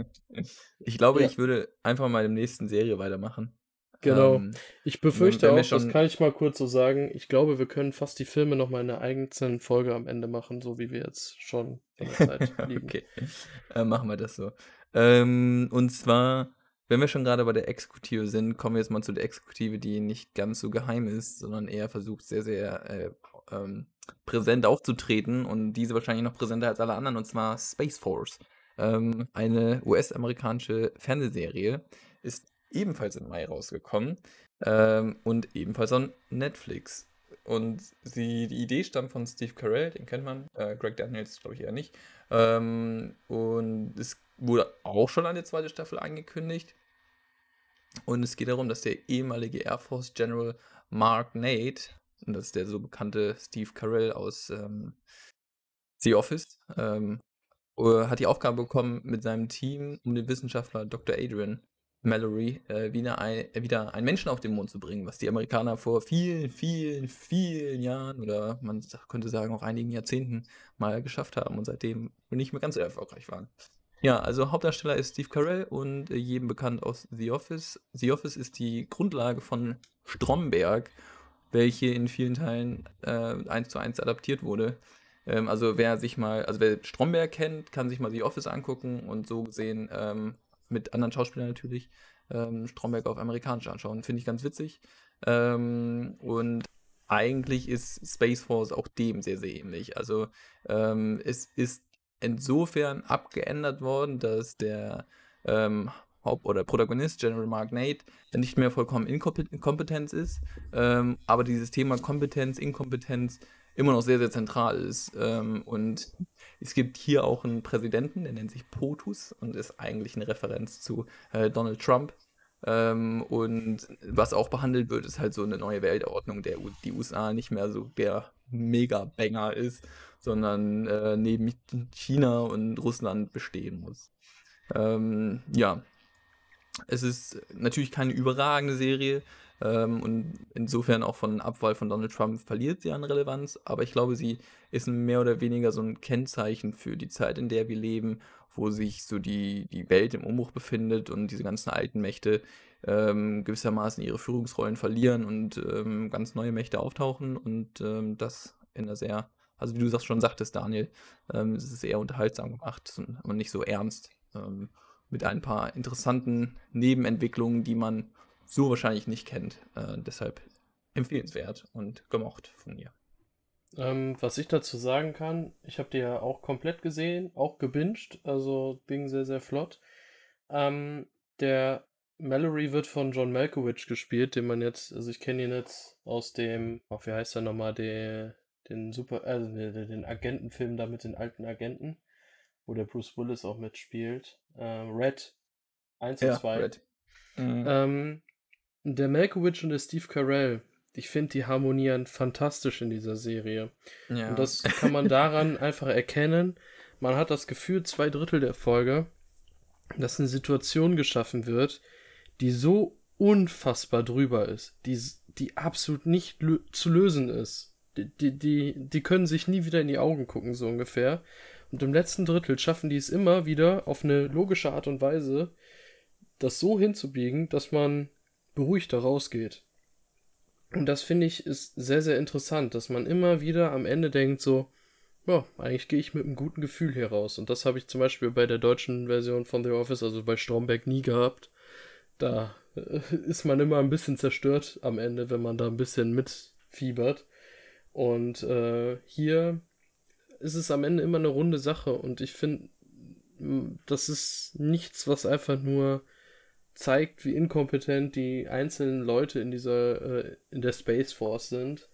Ich glaube, Ja. ich würde einfach mal im nächsten Serie weitermachen. Genau. Ähm, Ich befürchte auch, das schon- kann ich mal kurz so sagen, ich glaube, wir können fast die Filme noch mal in einer einzelnen Folge am Ende machen, so wie wir jetzt schon in der Zeit liegen. okay, äh, machen wir das so. Ähm, und zwar, wenn wir schon gerade bei der Exekutive sind, kommen wir jetzt mal zu der Exekutive, die nicht ganz so geheim ist, sondern eher versucht, sehr, sehr äh, ähm, präsent aufzutreten und diese wahrscheinlich noch präsenter als alle anderen, und zwar Space Force. Ähm, eine US-amerikanische Fernsehserie ist ebenfalls im Mai rausgekommen ähm, und ebenfalls on Netflix. Und sie, die Idee stammt von Steve Carell, den kennt man, äh, Greg Daniels glaube ich eher nicht. Ähm, und es wurde auch schon eine zweite Staffel angekündigt. Und es geht darum, dass der ehemalige Air Force General Mark Nate, und das ist der so bekannte Steve Carell aus ähm, The Office, ähm, äh, hat die Aufgabe bekommen, mit seinem Team um den Wissenschaftler Dr. Adrian Mallory äh, wieder, ein, äh, wieder einen Menschen auf den Mond zu bringen, was die Amerikaner vor vielen, vielen, vielen Jahren oder man könnte sagen auch einigen Jahrzehnten mal geschafft haben und seitdem nicht mehr ganz so erfolgreich waren. Ja, also Hauptdarsteller ist Steve Carell und äh, jedem bekannt aus The Office. The Office ist die Grundlage von Stromberg, welche in vielen Teilen äh, eins zu eins adaptiert wurde. Ähm, also wer sich mal, also wer Stromberg kennt, kann sich mal The Office angucken und so gesehen ähm, mit anderen Schauspielern natürlich ähm, Stromberg auf amerikanisch anschauen. Finde ich ganz witzig. Ähm, und eigentlich ist Space Force auch dem sehr, sehr ähnlich. Also ähm, es ist insofern abgeändert worden, dass der ähm, Haupt- oder Protagonist General Mark Nate nicht mehr vollkommen inkompe- inkompetent ist, ähm, aber dieses Thema Kompetenz, Inkompetenz immer noch sehr, sehr zentral ist. Ähm, und es gibt hier auch einen Präsidenten, der nennt sich POTUS und ist eigentlich eine Referenz zu äh, Donald Trump. Ähm, und was auch behandelt wird, ist halt so eine neue Weltordnung, der U die USA nicht mehr so der Mega-Banger ist, sondern äh, neben China und Russland bestehen muss. Ähm, ja, es ist natürlich keine überragende Serie ähm, und insofern auch von Abwahl von Donald Trump verliert sie an Relevanz, aber ich glaube, sie ist mehr oder weniger so ein Kennzeichen für die Zeit, in der wir leben, wo sich so die, die Welt im Umbruch befindet und diese ganzen alten Mächte ähm, gewissermaßen ihre Führungsrollen verlieren und ähm, ganz neue Mächte auftauchen und ähm, das in einer sehr Also wie du das schon sagtest, Daniel, ähm, es ist eher unterhaltsam gemacht und nicht so ernst. Ähm, mit ein paar interessanten Nebenentwicklungen, die man so wahrscheinlich nicht kennt. Äh, deshalb empfehlenswert und gemocht von mir. Ähm, was ich dazu sagen kann, ich habe die ja auch komplett gesehen, auch gebinged, also ging sehr, sehr flott. Ähm, der Mallory wird von John Malkovich gespielt, den man jetzt, also ich kenne ihn jetzt aus dem, oh, wie heißt er nochmal, der, den Super, also den Agentenfilm da mit den alten Agenten, wo der Bruce Willis auch mitspielt. Ähm, Red 1 und 2. Red. Mhm. Ähm, der Malkovich und der Steve Carell, ich finde, die harmonieren fantastisch in dieser Serie. Ja. Und das kann man daran einfach erkennen. Man hat das Gefühl, zwei Drittel der Folge, dass eine Situation geschaffen wird, die so unfassbar drüber ist, die, die absolut nicht lö zu lösen ist. Die, die, die, die können sich nie wieder in die Augen gucken, so ungefähr. Und im letzten Drittel schaffen die es immer wieder auf eine logische Art und Weise, das so hinzubiegen, dass man beruhigter rausgeht. Und das finde ich ist sehr, sehr interessant, dass man immer wieder am Ende denkt, so, ja, eigentlich gehe ich mit einem guten Gefühl hier raus. Und das habe ich zum Beispiel bei der deutschen Version von The Office, also bei Stromberg, nie gehabt. Da äh, ist man immer ein bisschen zerstört am Ende, wenn man da ein bisschen mitfiebert. Und äh, hier ist es am Ende immer eine runde Sache. Und ich finde, das ist nichts, was einfach nur zeigt, wie inkompetent die einzelnen Leute in dieser, äh, in der Space Force sind,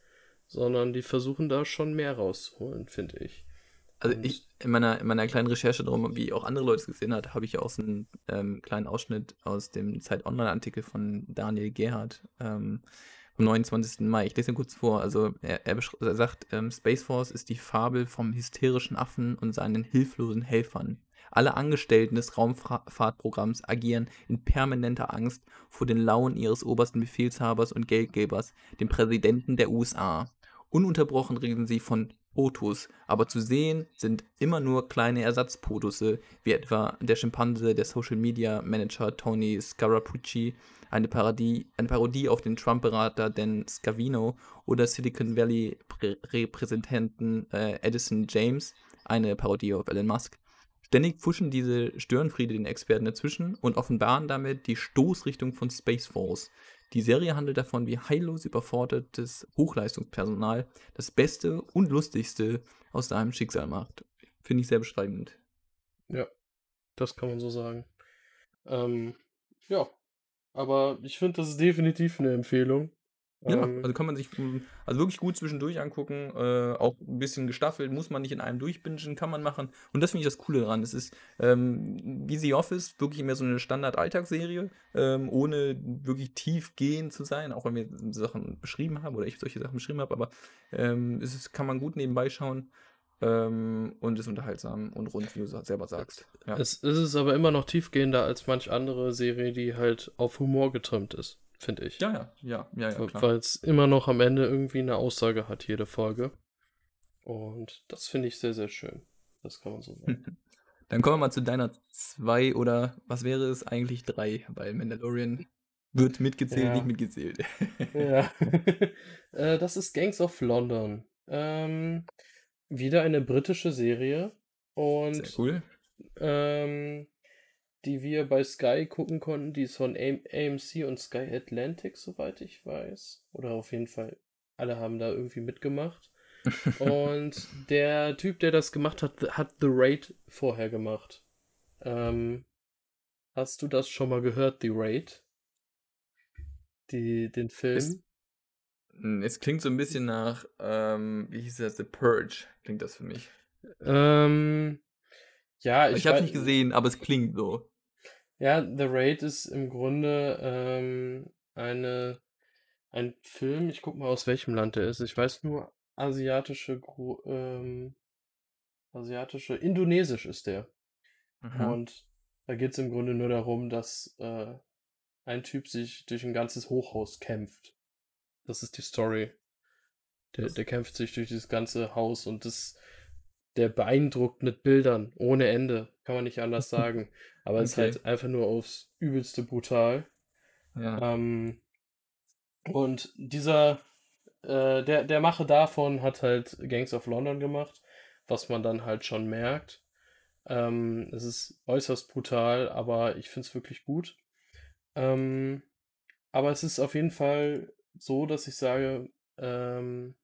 sondern die versuchen da schon mehr rauszuholen, finde ich. Also ich, in meiner, in meiner kleinen Recherche darum, wie auch andere Leute es gesehen hat, habe ich auch so einen ähm, kleinen Ausschnitt aus dem Zeit Online-Artikel von Daniel Gerhardt ähm, vom 29. Mai. Ich lese ihn kurz vor. Also er, er, er sagt, ähm, Space Force ist die Fabel vom hysterischen Affen und seinen hilflosen Helfern. Alle Angestellten des Raumfahrtprogramms agieren in permanenter Angst vor den Launen ihres obersten Befehlshabers und Geldgebers, dem Präsidenten der USA. Ununterbrochen reden sie von Potus, aber zu sehen sind immer nur kleine Ersatzpotusse, wie etwa der Schimpanse der Social Media Manager Tony Scarapucci, eine Parodie, eine Parodie auf den Trump-Berater Dan Scavino oder Silicon Valley-Repräsentanten äh, Edison James, eine Parodie auf Elon Musk. Ständig pfuschen diese Störenfriede den Experten dazwischen und offenbaren damit die Stoßrichtung von Space Force. Die Serie handelt davon, wie heillos überfordertes Hochleistungspersonal das Beste und Lustigste aus seinem Schicksal macht. Finde ich sehr beschreibend. Ja, das kann man so sagen. Ähm, ja, aber ich finde, das ist definitiv eine Empfehlung. Ja, ähm, also kann man sich also wirklich gut zwischendurch angucken, äh, auch ein bisschen gestaffelt, muss man nicht in einem durchbingen, kann man machen. Und das finde ich das Coole daran. Es ist ähm, wie The Office, wirklich mehr so eine Standard-Alltagsserie, ähm, ohne wirklich tiefgehend zu sein, auch wenn wir Sachen beschrieben haben oder ich solche Sachen beschrieben habe, aber ähm, es ist, kann man gut nebenbei schauen. Ähm, und ist unterhaltsam und rund, wie du selber sagst. Ja. Es, es ist aber immer noch tiefgehender als manch andere Serie, die halt auf Humor getrimmt ist finde ich. Ja, ja, ja, ja, ja Weil es immer noch am Ende irgendwie eine Aussage hat, jede Folge. Und das finde ich sehr, sehr schön. Das kann man so sagen. Dann kommen wir mal zu deiner zwei oder was wäre es eigentlich drei, weil Mandalorian wird mitgezählt, ja. nicht mitgezählt. ja. äh, das ist Gangs of London. Ähm, wieder eine britische Serie. Und Sehr cool. Ähm, die wir bei Sky gucken konnten, die ist von AMC und Sky Atlantic, soweit ich weiß. Oder auf jeden Fall, alle haben da irgendwie mitgemacht. und der Typ, der das gemacht hat, hat The Raid vorher gemacht. Ähm, hast du das schon mal gehört, The Raid? Die, den Film? Es, hm, es klingt so ein bisschen nach, ähm, wie hieß das, The Purge, klingt das für mich. Ähm, ja, ich, ich habe es nicht gesehen, aber es klingt so. Ja, The Raid ist im Grunde ähm, eine, ein Film, ich guck mal aus welchem Land er ist. Ich weiß nur, asiatische, ähm, asiatische, indonesisch ist der. Mhm. Und da geht es im Grunde nur darum, dass äh, ein Typ sich durch ein ganzes Hochhaus kämpft. Das ist die Story. Der, der kämpft sich durch dieses ganze Haus und das der beeindruckt mit Bildern ohne Ende. Kann man nicht anders sagen. Aber okay. es ist halt einfach nur aufs übelste brutal. Ja. Ähm, und dieser äh, der, der Macher davon hat halt Gangs of London gemacht, was man dann halt schon merkt. Ähm, es ist äußerst brutal, aber ich finde es wirklich gut. Ähm, aber es ist auf jeden Fall so, dass ich sage, ähm,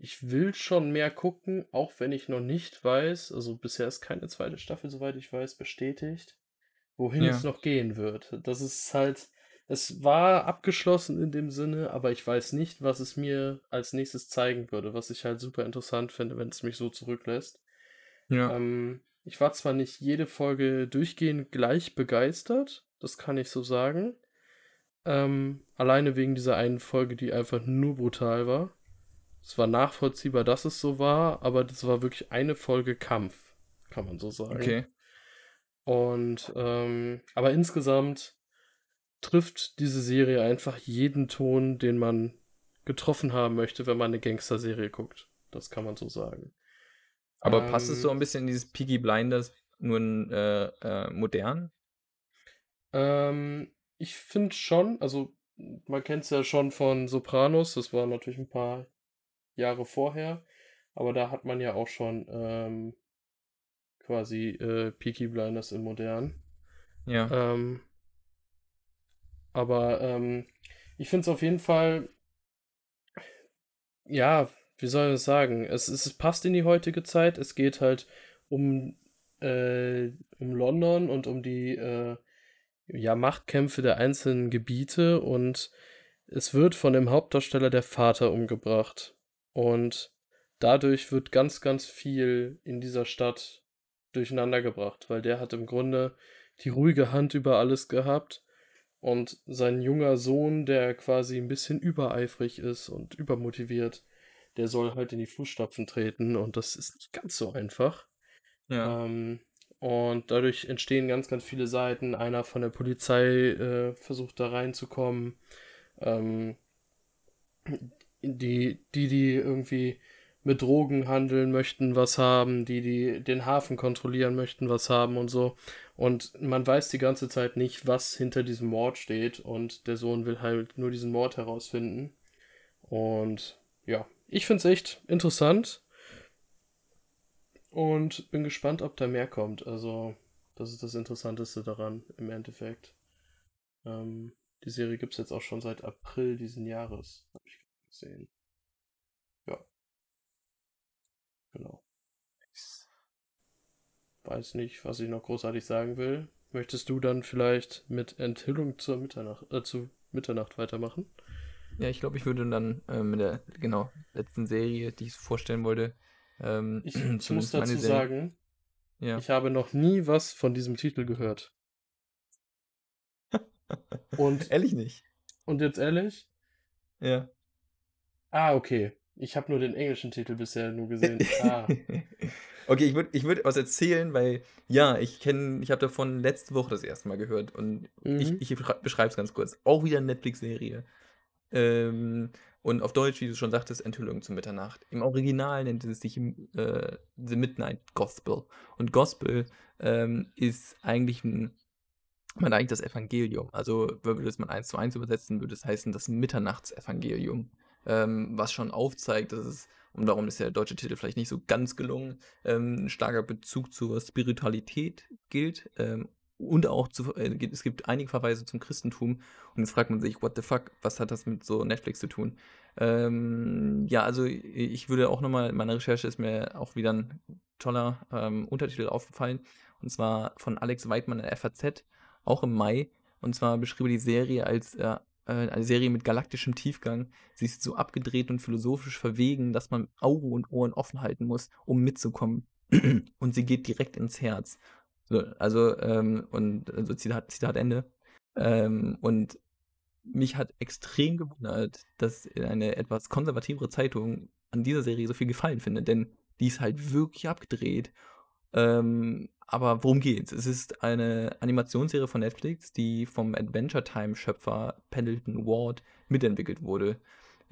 ich will schon mehr gucken, auch wenn ich noch nicht weiß, also bisher ist keine zweite Staffel, soweit ich weiß, bestätigt, wohin Ja. es noch gehen wird. Das ist halt, es war abgeschlossen in dem Sinne, aber ich weiß nicht, was es mir als nächstes zeigen würde, was ich halt super interessant finde, wenn es mich so zurücklässt. Ja. Ähm, ich war zwar nicht jede Folge durchgehend gleich begeistert, das kann ich so sagen. Ähm, alleine wegen dieser einen Folge, die einfach nur brutal war. Es war nachvollziehbar, dass es so war, aber das war wirklich eine Folge Kampf, kann man so sagen. Okay. Und ähm, aber insgesamt trifft diese Serie einfach jeden Ton, den man getroffen haben möchte, wenn man eine Gangster-Serie guckt. Das kann man so sagen. Aber passt es Ähm, so ein bisschen in dieses Peaky Blinders, nur in äh, äh, modern? Ähm, ich finde schon, also man kennt es ja schon von Sopranos, das war natürlich ein paar Jahre vorher, aber da hat man ja auch schon ähm, quasi äh, Peaky Blinders in modern. Ja. Ähm, aber ähm, ich finde es auf jeden Fall, ja, wie soll ich das sagen? Es, es, passt in die heutige Zeit. Es geht halt um, äh, um London und um die äh, ja, Machtkämpfe der einzelnen Gebiete und es wird von dem Hauptdarsteller der Vater umgebracht. Und dadurch wird ganz, ganz viel in dieser Stadt durcheinander gebracht, weil der hat im Grunde die ruhige Hand über alles gehabt und sein junger Sohn, der quasi ein bisschen übereifrig ist und übermotiviert, der soll halt in die Fußstapfen treten und das ist nicht ganz so einfach. Ja. Ähm, und dadurch entstehen ganz, ganz viele Seiten. Einer von der Polizei äh, versucht da reinzukommen. Ähm, die, die, die irgendwie mit Drogen handeln möchten, was haben, die, die den Hafen kontrollieren möchten, was haben und so. Und man weiß die ganze Zeit nicht, was hinter diesem Mord steht. Und der Sohn will halt nur diesen Mord herausfinden. Und ja, ich finde es echt interessant. Und bin gespannt, ob da mehr kommt. Also, das ist das Interessanteste daran im Endeffekt. Ähm, die Serie gibt es jetzt auch schon seit April diesen Jahres, habe ich gesehen. Ja. Genau. Weiß nicht, was ich noch großartig sagen will. Möchtest du dann vielleicht mit Enthüllung zur Mitternacht, äh, zu Mitternacht weitermachen? Ja, ich glaube, ich würde dann äh, mit der genau letzten Serie, die ich vorstellen wollte, ähm, Ich, muss dazu sagen, Ja. ich habe noch nie was von diesem Titel gehört. Und, Ehrlich nicht. und jetzt ehrlich? Ja. Ah, okay. Ich habe nur den englischen Titel bisher nur gesehen. Ah, Okay, ich würde ich würd was erzählen, weil ja, ich kenne, ich habe davon letzte Woche das erste Mal gehört und ich, Mhm. ich beschreibe es ganz kurz. Auch wieder eine Netflix-Serie. Ähm, und auf Deutsch, wie du schon sagtest, Enthüllung zu Mitternacht. Im Original nennt es sich äh, The Midnight Gospel. Und Gospel ähm, ist eigentlich ein, man eigentlich das Evangelium. Also würde es man eins zu eins übersetzen, würde es heißen das Mitternachtsevangelium. Ähm, was schon aufzeigt, dass es, und darum ist der deutsche Titel vielleicht nicht so ganz gelungen, ähm, ein starker Bezug zur Spiritualität gilt. Ähm, und auch zu, äh, es gibt einige Verweise zum Christentum. Und jetzt fragt man sich, what the fuck, was hat das mit so Netflix zu tun? Ähm, ja, also ich würde auch nochmal, in meiner Recherche ist mir auch wieder ein toller ähm, Untertitel aufgefallen. Und zwar von Alex Weidmann in FAZ, auch im Mai. Und zwar beschrieb er die Serie als äh, eine Serie mit galaktischem Tiefgang. Sie ist so abgedreht und philosophisch verwegen, dass man Augen und Ohren offen halten muss, um mitzukommen. und sie geht direkt ins Herz. So, also, ähm, und also Zitat, Zitat Ende. Ähm, und mich hat extrem gewundert, dass eine etwas konservativere Zeitung an dieser Serie so viel Gefallen findet, denn die ist halt wirklich abgedreht. Ähm, aber worum geht's? Es ist eine Animationsserie von Netflix, die vom Adventure Time-Schöpfer Pendleton Ward mitentwickelt wurde.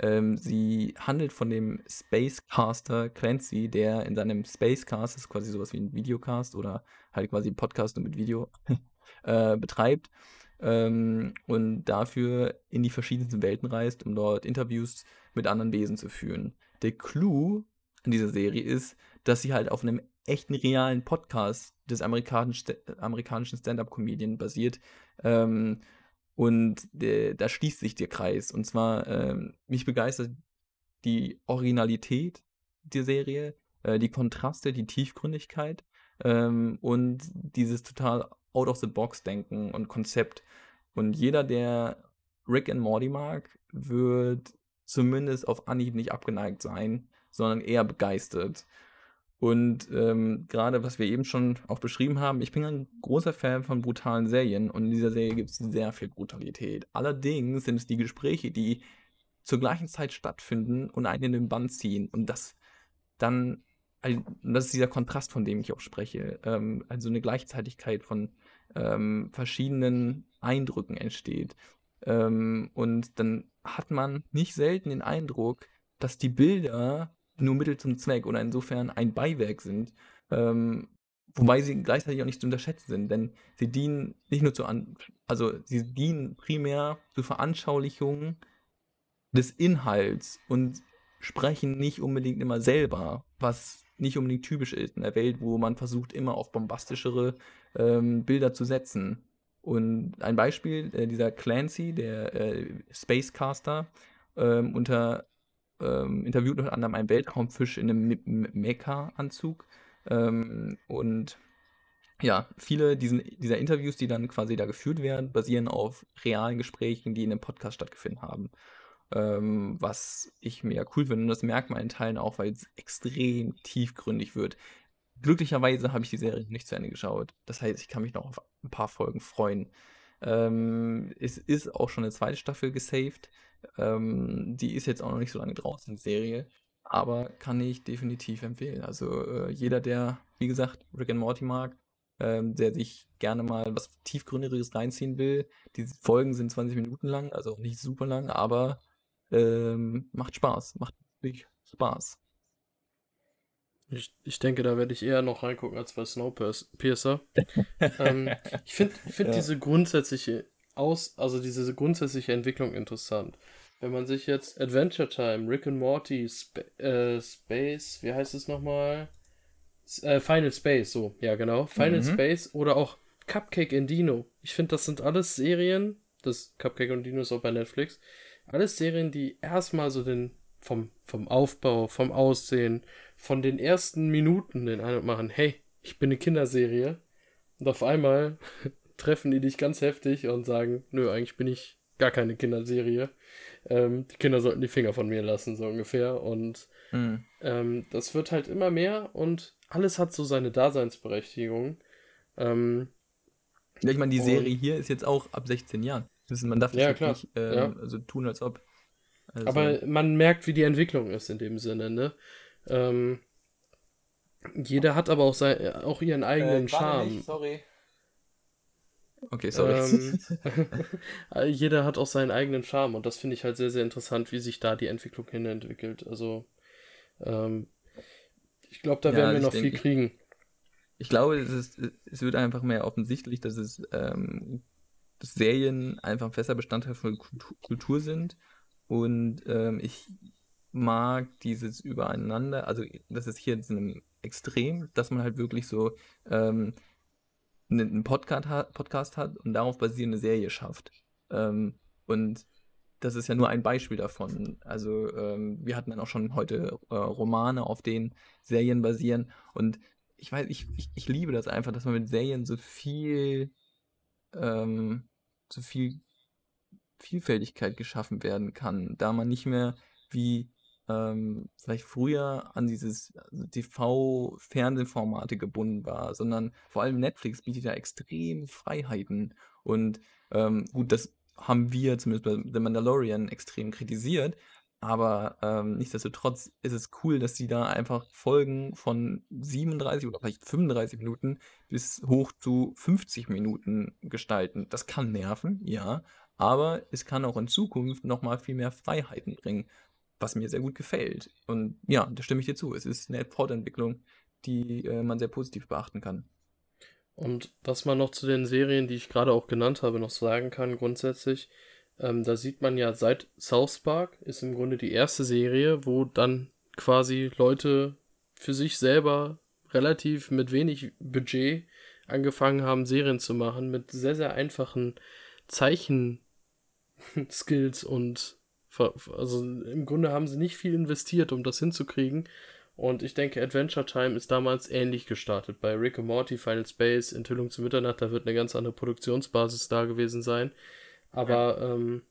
Ähm, sie handelt von dem Spacecaster Clancy, der in seinem Spacecast, das ist quasi sowas wie ein Videocast oder halt quasi Podcast nur mit Video, äh, betreibt. ähm, und dafür in die verschiedensten Welten reist, um dort Interviews mit anderen Wesen zu führen. Der Clou an dieser Serie ist, dass sie halt auf einem echten realen Podcast des amerikanischen, amerikanischen Stand-up-Comedian basiert. Ähm, und äh, da schließt sich der Kreis. Und zwar, ähm, mich begeistert die Originalität der Serie, äh, die Kontraste, die Tiefgründigkeit ähm, und dieses total out-of-the-box-Denken und Konzept. Und jeder, der Rick and Morty mag, wird zumindest auf Anhieb nicht abgeneigt sein, sondern eher begeistert. Und ähm, gerade was wir eben schon auch beschrieben haben, ich bin ein großer Fan von brutalen Serien und in dieser Serie gibt es sehr viel Brutalität. Allerdings sind es die Gespräche, die zur gleichen Zeit stattfinden und einen in den Bann ziehen. Und das dann, das ist dieser Kontrast, von dem ich auch spreche. Ähm, also eine Gleichzeitigkeit von ähm, verschiedenen Eindrücken entsteht. Ähm, und dann hat man nicht selten den Eindruck, dass die Bilder nur Mittel zum Zweck oder insofern ein Beiwerk sind, ähm, wobei sie gleichzeitig auch nicht zu unterschätzen sind, denn sie dienen nicht nur zu an, also sie dienen primär zur Veranschaulichung des Inhalts und sprechen nicht unbedingt immer selber, was nicht unbedingt typisch ist in der Welt, wo man versucht, immer auf bombastischere ähm, Bilder zu setzen. Und ein Beispiel, äh, dieser Clancy, der äh, Spacecaster, ähm, unter ähm, interviewt unter anderem einen Weltraumfisch in einem Mecha-Anzug. Ähm, und ja, viele diesen, dieser Interviews, die dann quasi da geführt werden, basieren auf realen Gesprächen, die in einem Podcast stattgefunden haben. Ähm, was ich mega cool finde. Und das merkt man in Teilen auch, weil es extrem tiefgründig wird. Glücklicherweise habe ich die Serie nicht zu Ende geschaut. Das heißt, ich kann mich noch auf ein paar Folgen freuen. Ähm, es ist auch schon eine zweite Staffel gesaved. Ähm, die ist jetzt auch noch nicht so lange draußen, die Serie. Aber kann ich definitiv empfehlen. Also äh, jeder, der, wie gesagt, Rick and Morty mag, ähm, der sich gerne mal was tiefgründigeres reinziehen will. Die Folgen sind 20 Minuten lang, also nicht super lang, aber ähm, macht Spaß. Macht wirklich Spaß. Ich, ich denke, da werde ich eher noch reingucken als bei Snowpiercer. ähm, ich finde find ja. diese grundsätzliche Aus, also diese grundsätzliche Entwicklung interessant. Wenn man sich jetzt Adventure Time, Rick and Morty, Sp äh, Space, wie heißt es nochmal? Äh, Final Space, so, ja genau. Final mhm. Space oder auch Cupcake and Dino. Ich finde, das sind alles Serien, das Cupcake und Dino ist auch bei Netflix, alles Serien, die erstmal so den vom, vom Aufbau, vom Aussehen, von den ersten Minuten den Eindruck machen, hey, ich bin eine Kinderserie. Und auf einmal treffen die dich ganz heftig und sagen, nö, eigentlich bin ich gar keine Kinderserie. Ähm, die Kinder sollten die Finger von mir lassen, so ungefähr. Und mhm. ähm, das wird halt immer mehr und alles hat so seine Daseinsberechtigung. Ähm, ja, ich meine, die Serie hier ist jetzt auch ab 16 Jahren. Man darf das ja, klar. nicht ähm, ja. also tun, als ob. Also, Aber man merkt, wie die Entwicklung ist in dem Sinne, ne? Ähm, jeder hat aber auch, sein, auch ihren eigenen äh, Charme. Nicht, sorry. Okay, sorry. Ähm, jeder hat auch seinen eigenen Charme und das finde ich halt sehr, sehr interessant, wie sich da die Entwicklung hin entwickelt. Also, ähm, ich glaube, da ja, werden wir noch viel kriegen. Ich glaube, es, ist, es wird einfach mehr offensichtlich, dass es ähm, dass Serien einfach ein fester Bestandteil von Kultur sind. Und ähm, ich mag dieses Übereinander, also das ist hier in einem Extrem, dass man halt wirklich so ähm, einen Podcast hat, Podcast hat und darauf basierende Serie schafft. Ähm, und das ist ja nur ein Beispiel davon. Also ähm, wir hatten dann auch schon heute äh, Romane, auf denen Serien basieren. Und ich weiß, ich, ich, ich liebe das einfach, dass man mit Serien so viel, ähm, so viel Vielfältigkeit geschaffen werden kann, da man nicht mehr wie ähm, vielleicht früher an dieses also TV-Fernsehformate gebunden war, sondern vor allem Netflix bietet ja extrem Freiheiten. Und ähm, gut, das haben wir zumindest bei The Mandalorian extrem kritisiert, aber ähm, nichtsdestotrotz ist es cool, dass sie da einfach Folgen von 37 oder vielleicht 35 Minuten bis hoch zu 50 Minuten gestalten. Das kann nerven, ja, aber es kann auch in Zukunft nochmal viel mehr Freiheiten bringen was mir sehr gut gefällt. Und ja, da stimme ich dir zu. Es ist eine Fortentwicklung, die äh, man sehr positiv beachten kann. Und was man noch zu den Serien, die ich gerade auch genannt habe, noch sagen kann, grundsätzlich, ähm, da sieht man ja seit South Park ist im Grunde die erste Serie, wo dann quasi Leute für sich selber relativ mit wenig Budget angefangen haben, Serien zu machen, mit sehr, sehr einfachen Zeichen-Skills und also im Grunde haben sie nicht viel investiert, um das hinzukriegen. Und ich denke, Adventure Time ist damals ähnlich gestartet. Bei Rick and Morty, Final Space, Enthüllung zu Mitternacht, da wird eine ganz andere Produktionsbasis da gewesen sein. Aber ja. ähm,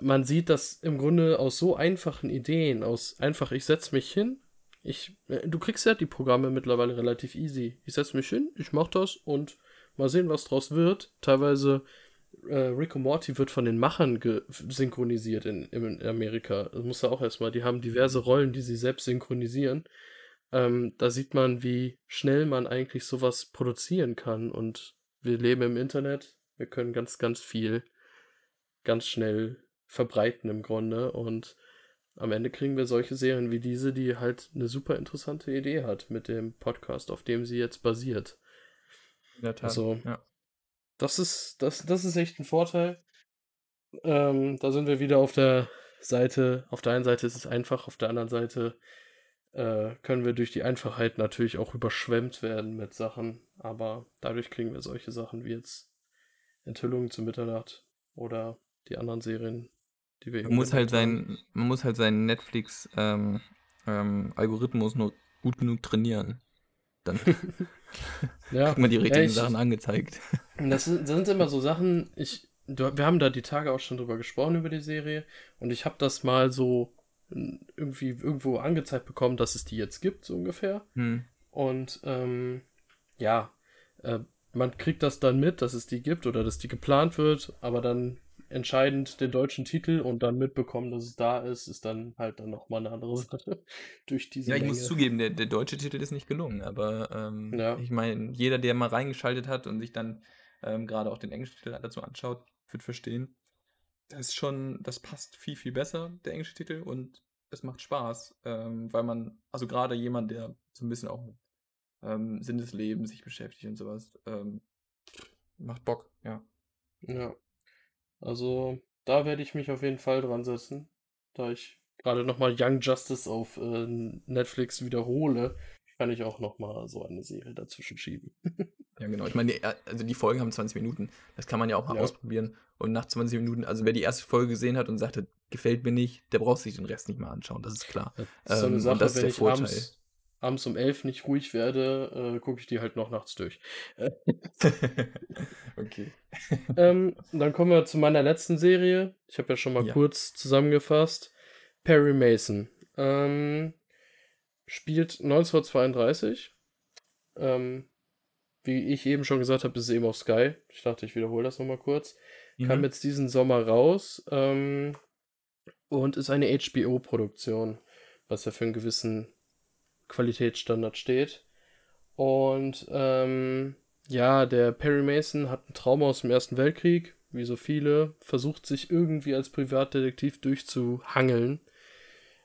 man sieht das im Grunde aus so einfachen Ideen, aus einfach, ich setze mich hin, ich, äh, du kriegst ja die Programme mittlerweile relativ easy. Ich setze mich hin, ich mache das und mal sehen, was draus wird. Teilweise äh, und Morty wird von den Machern synchronisiert in, in Amerika. Das muss ja auch erstmal, die haben diverse Rollen, die sie selbst synchronisieren. Ähm, da sieht man, wie schnell man eigentlich sowas produzieren kann. Und wir leben im Internet. Wir können ganz, ganz viel ganz schnell verbreiten im Grunde. Und am Ende kriegen wir solche Serien wie diese, die halt eine super interessante Idee hat mit dem Podcast, auf dem sie jetzt basiert. In der Tat, also, ja. Das ist, das, das ist echt ein Vorteil. Ähm, da sind wir wieder auf der Seite, auf der einen Seite ist es einfach, auf der anderen Seite äh, können wir durch die Einfachheit natürlich auch überschwemmt werden mit Sachen, aber dadurch kriegen wir solche Sachen wie jetzt Enthüllungen zu Mitternacht oder die anderen Serien, die wir man muss halt sein, Man muss halt seinen Netflix-Algorithmus ähm, ähm, nur gut genug trainieren. Dann ja, kriegt man die richtigen ja, ich, Sachen angezeigt. Das sind, das sind immer so Sachen, ich, wir haben da die Tage auch schon drüber gesprochen über die Serie und ich habe das mal so irgendwie irgendwo angezeigt bekommen, dass es die jetzt gibt, so ungefähr. Hm. Und ähm, ja, äh, man kriegt das dann mit, dass es die gibt oder dass die geplant wird, aber dann entscheidend den deutschen Titel und dann mitbekommen, dass es da ist, ist dann halt dann nochmal eine andere Sache. Durch diese ja, ich Länge. muss zugeben, der, der deutsche Titel ist nicht gelungen, aber ähm, ja. ich meine, jeder, der mal reingeschaltet hat und sich dann ähm, gerade auch den englischen Titel dazu anschaut, wird verstehen. Das ist schon, das passt viel, viel besser, der englische Titel, und es macht Spaß, ähm, weil man, also gerade jemand, der so ein bisschen auch mit ähm, Sinn des Lebens sich beschäftigt und sowas, ähm, macht Bock, ja. Ja. Also, da werde ich mich auf jeden Fall dran setzen. Da ich gerade nochmal Young Justice auf äh, Netflix wiederhole, kann ich auch nochmal so eine Serie dazwischen schieben. ja, genau. Ich meine, die, also die Folgen haben 20 Minuten. Das kann man ja auch mal ja. ausprobieren. Und nach 20 Minuten, also wer die erste Folge gesehen hat und sagte, gefällt mir nicht, der braucht sich den Rest nicht mehr anschauen. Das ist klar. Das ist so eine ähm, Sache, wenn ich Vorteil. abends abends um elf nicht ruhig werde, äh, gucke ich die halt noch nachts durch. okay. ähm, dann kommen wir zu meiner letzten Serie. Ich habe ja schon mal ja. kurz zusammengefasst. Perry Mason. Ähm, spielt 1932. Ähm, wie ich eben schon gesagt habe, ist es eben auf Sky. Ich dachte, ich wiederhole das nochmal kurz. Mhm. Kam jetzt diesen Sommer raus ähm, und ist eine HBO-Produktion, was ja für einen gewissen Qualitätsstandard steht. Und ähm, ja, der Perry Mason hat ein Trauma aus dem Ersten Weltkrieg, wie so viele, versucht sich irgendwie als Privatdetektiv durchzuhangeln.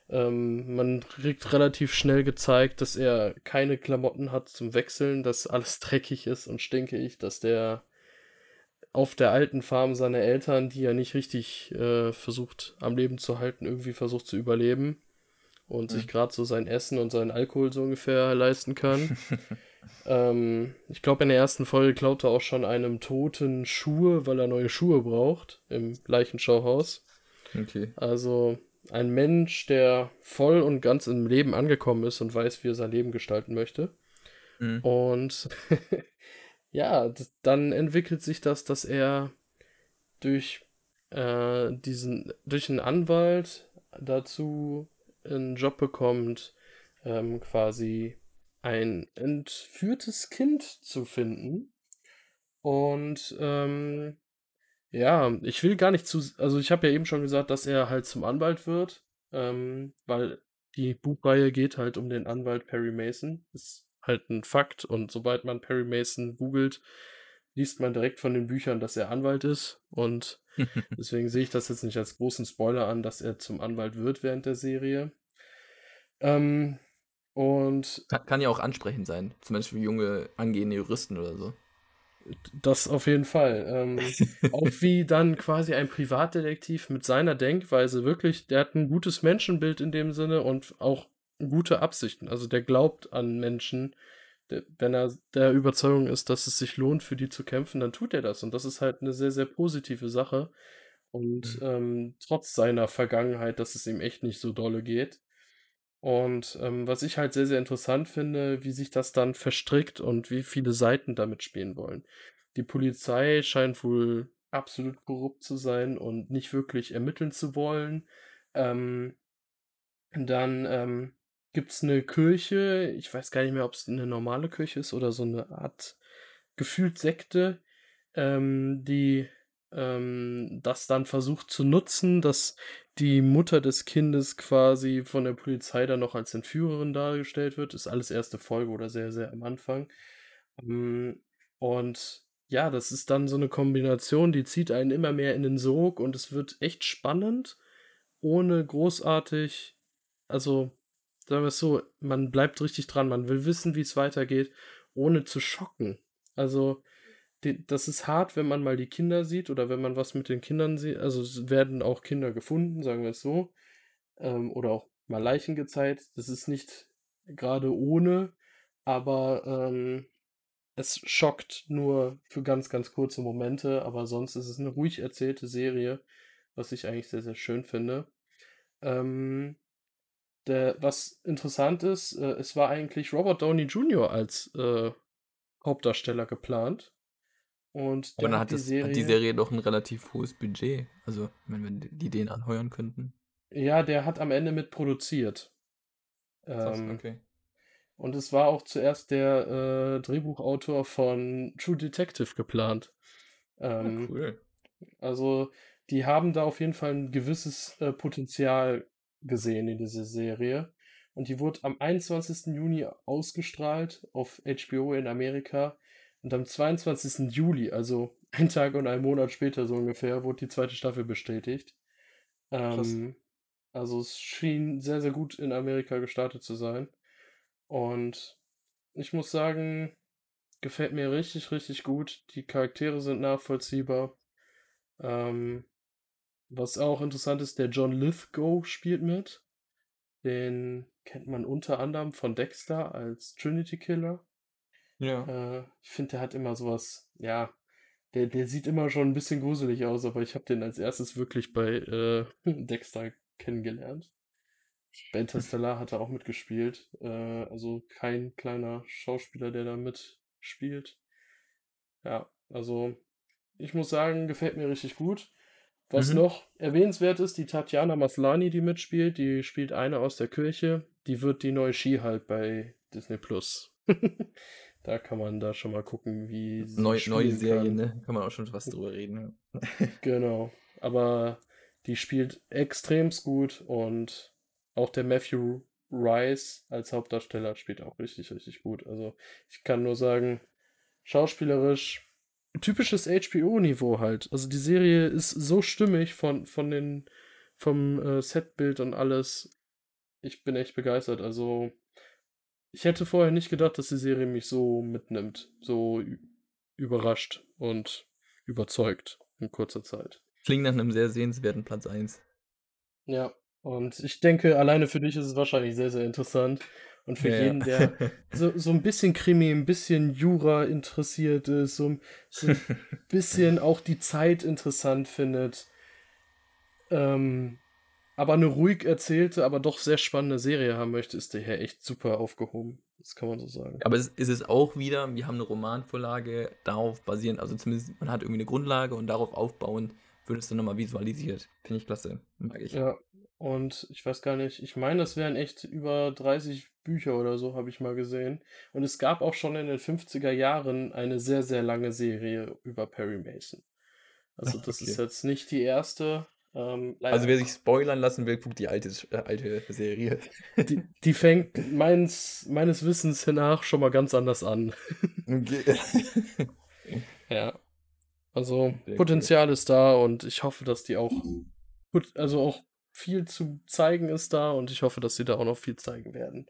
Ähm, man kriegt relativ schnell gezeigt, dass er keine Klamotten hat zum Wechseln, dass alles dreckig ist und stinkig, dass der auf der alten Farm seiner Eltern, die er nicht richtig äh, versucht am Leben zu halten, irgendwie versucht zu überleben und mhm. sich gerade so sein Essen und seinen Alkohol so ungefähr leisten kann. ähm, ich glaube, in der ersten Folge klaut er auch schon einem Toten Schuhe, weil er neue Schuhe braucht im Leichenschauhaus. Okay. Also ein Mensch, der voll und ganz im Leben angekommen ist und weiß, wie er sein Leben gestalten möchte. Mhm. Und ja, dann entwickelt sich das, dass er durch äh, diesen, durch einen Anwalt dazu einen Job bekommt, ähm, quasi ein entführtes Kind zu finden. Und ähm, ja, ich will gar nicht zu, also ich habe ja eben schon gesagt, dass er halt zum Anwalt wird, ähm, weil die Buchreihe geht halt um den Anwalt Perry Mason. Ist halt ein Fakt und sobald man Perry Mason googelt, liest man direkt von den Büchern, dass er Anwalt ist und deswegen sehe ich das jetzt nicht als großen Spoiler an, dass er zum Anwalt wird während der Serie. Ähm, und kann, kann, ja auch ansprechend sein, zum Beispiel für junge angehende Juristen oder so. Das auf jeden Fall. Ähm, auch wie dann quasi ein Privatdetektiv mit seiner Denkweise wirklich, der hat ein gutes Menschenbild in dem Sinne und auch gute Absichten. Also der glaubt an Menschen. Der, wenn er der Überzeugung ist, dass es sich lohnt, für die zu kämpfen, dann tut er das. Und das ist halt eine sehr, sehr positive Sache. Und Mhm. ähm, trotz seiner Vergangenheit, dass es ihm echt nicht so dolle geht. Und ähm, was ich halt sehr, sehr interessant finde, wie sich das dann verstrickt und wie viele Seiten damit spielen wollen. Die Polizei scheint wohl absolut korrupt zu sein und nicht wirklich ermitteln zu wollen. Ähm, dann ähm, gibt es eine Kirche, ich weiß gar nicht mehr, ob es eine normale Kirche ist oder so eine Art gefühlt Sekte, ähm, die ähm, das dann versucht zu nutzen, dass die Mutter des Kindes quasi von der Polizei dann noch als Entführerin dargestellt wird. Ist alles erste Folge oder sehr, sehr am Anfang. Ähm, und ja, das ist dann so eine Kombination, die zieht einen immer mehr in den Sog und es wird echt spannend, ohne großartig, also sagen wir es so, man bleibt richtig dran, man will wissen, wie es weitergeht, ohne zu schocken. Also die, das ist hart, wenn man mal die Kinder sieht oder wenn man was mit den Kindern sieht. Also es werden auch Kinder gefunden, sagen wir es so. Ähm, oder auch mal Leichen gezeigt. Das ist nicht gerade ohne, aber ähm, es schockt nur für ganz, ganz kurze Momente. Aber sonst ist es eine ruhig erzählte Serie, was ich eigentlich sehr, sehr schön finde. Ähm, der, was interessant ist, äh, es war eigentlich Robert Downey Jr. als äh, Hauptdarsteller geplant. Und der dann hat die das, hat die Serie. Serie doch ein relativ hohes Budget. Also, wenn wir die den anheuern könnten. Ja, der hat am Ende mit produziert. Ähm, okay. und es war auch zuerst der äh, Drehbuchautor von True Detective geplant. Ah, Ähm, cool. Also, die haben da auf jeden Fall ein gewisses äh, Potenzial gesehen in dieser Serie. Und die wurde am 21. Juni ausgestrahlt auf HBO in Amerika. Und am 22. Juli, also ein Tag und ein Monat später so ungefähr, wurde die zweite Staffel bestätigt. Ähm, also es schien sehr, sehr gut in Amerika gestartet zu sein. Und ich muss sagen, gefällt mir richtig, richtig gut. Die Charaktere sind nachvollziehbar. Ähm, was auch interessant ist, der John Lithgow spielt mit. Den kennt man unter anderem von Dexter als Trinity Killer. Ja. Äh, ich finde, der hat immer sowas, ja, der, der sieht immer schon ein bisschen gruselig aus, aber ich habe den als erstes wirklich bei äh, Dexter kennengelernt. Bei Interstellar hat er auch mitgespielt. Äh, also kein kleiner Schauspieler, der da mitspielt. Ja, also ich muss sagen, gefällt mir richtig gut. Was Mhm. noch erwähnenswert ist, die Tatjana Maslany, die mitspielt, die spielt eine aus der Kirche. Die wird die neue She-Hulk bei Disney Plus. Da kann man da schon mal gucken, wie sie Neu, neue spielen Serie, kann. ne? Kann man auch schon was drüber reden. Ja. Genau. Aber die spielt extremst gut und auch der Matthew Rice als Hauptdarsteller spielt auch richtig, richtig gut. Also ich kann nur sagen, schauspielerisch typisches HBO-Niveau halt. Also die Serie ist so stimmig von, von den, vom äh, Setbild und alles. Ich bin echt begeistert. Also ich hätte vorher nicht gedacht, dass die Serie mich so mitnimmt, so überrascht und überzeugt in kurzer Zeit. Klingt nach einem sehr sehenswerten Platz 1. Ja, und ich denke, alleine für dich ist es wahrscheinlich sehr, sehr interessant. Und für Ja, jeden, der so, so ein bisschen Krimi, ein bisschen Jura interessiert ist, so, ein- so ein bisschen auch die Zeit interessant findet, ähm, aber eine ruhig erzählte, aber doch sehr spannende Serie haben möchte, ist der hier echt super aufgehoben. Das kann man so sagen. Aber es ist es auch wieder, wir haben eine Romanvorlage, darauf basierend, also zumindest man hat irgendwie eine Grundlage und darauf aufbauend wird es dann nochmal visualisiert. Finde ich klasse. Mag ich. Ja, und ich weiß gar nicht, ich meine, das wären echt über 30 Bücher oder so, habe ich mal gesehen. Und es gab auch schon in den 50er Jahren eine sehr, sehr lange Serie über Perry Mason. Also das ist Okay. jetzt nicht die erste. Ähm. Also wer sich spoilern lassen will, guckt die alte, äh, alte Serie. die, die fängt meins, meines Wissens nach schon mal ganz anders an. Okay. Ja. Also Sehr cool. Potenzial ist da und ich hoffe, dass die auch gut, also auch viel zu zeigen ist da und ich hoffe, dass sie da auch noch viel zeigen werden.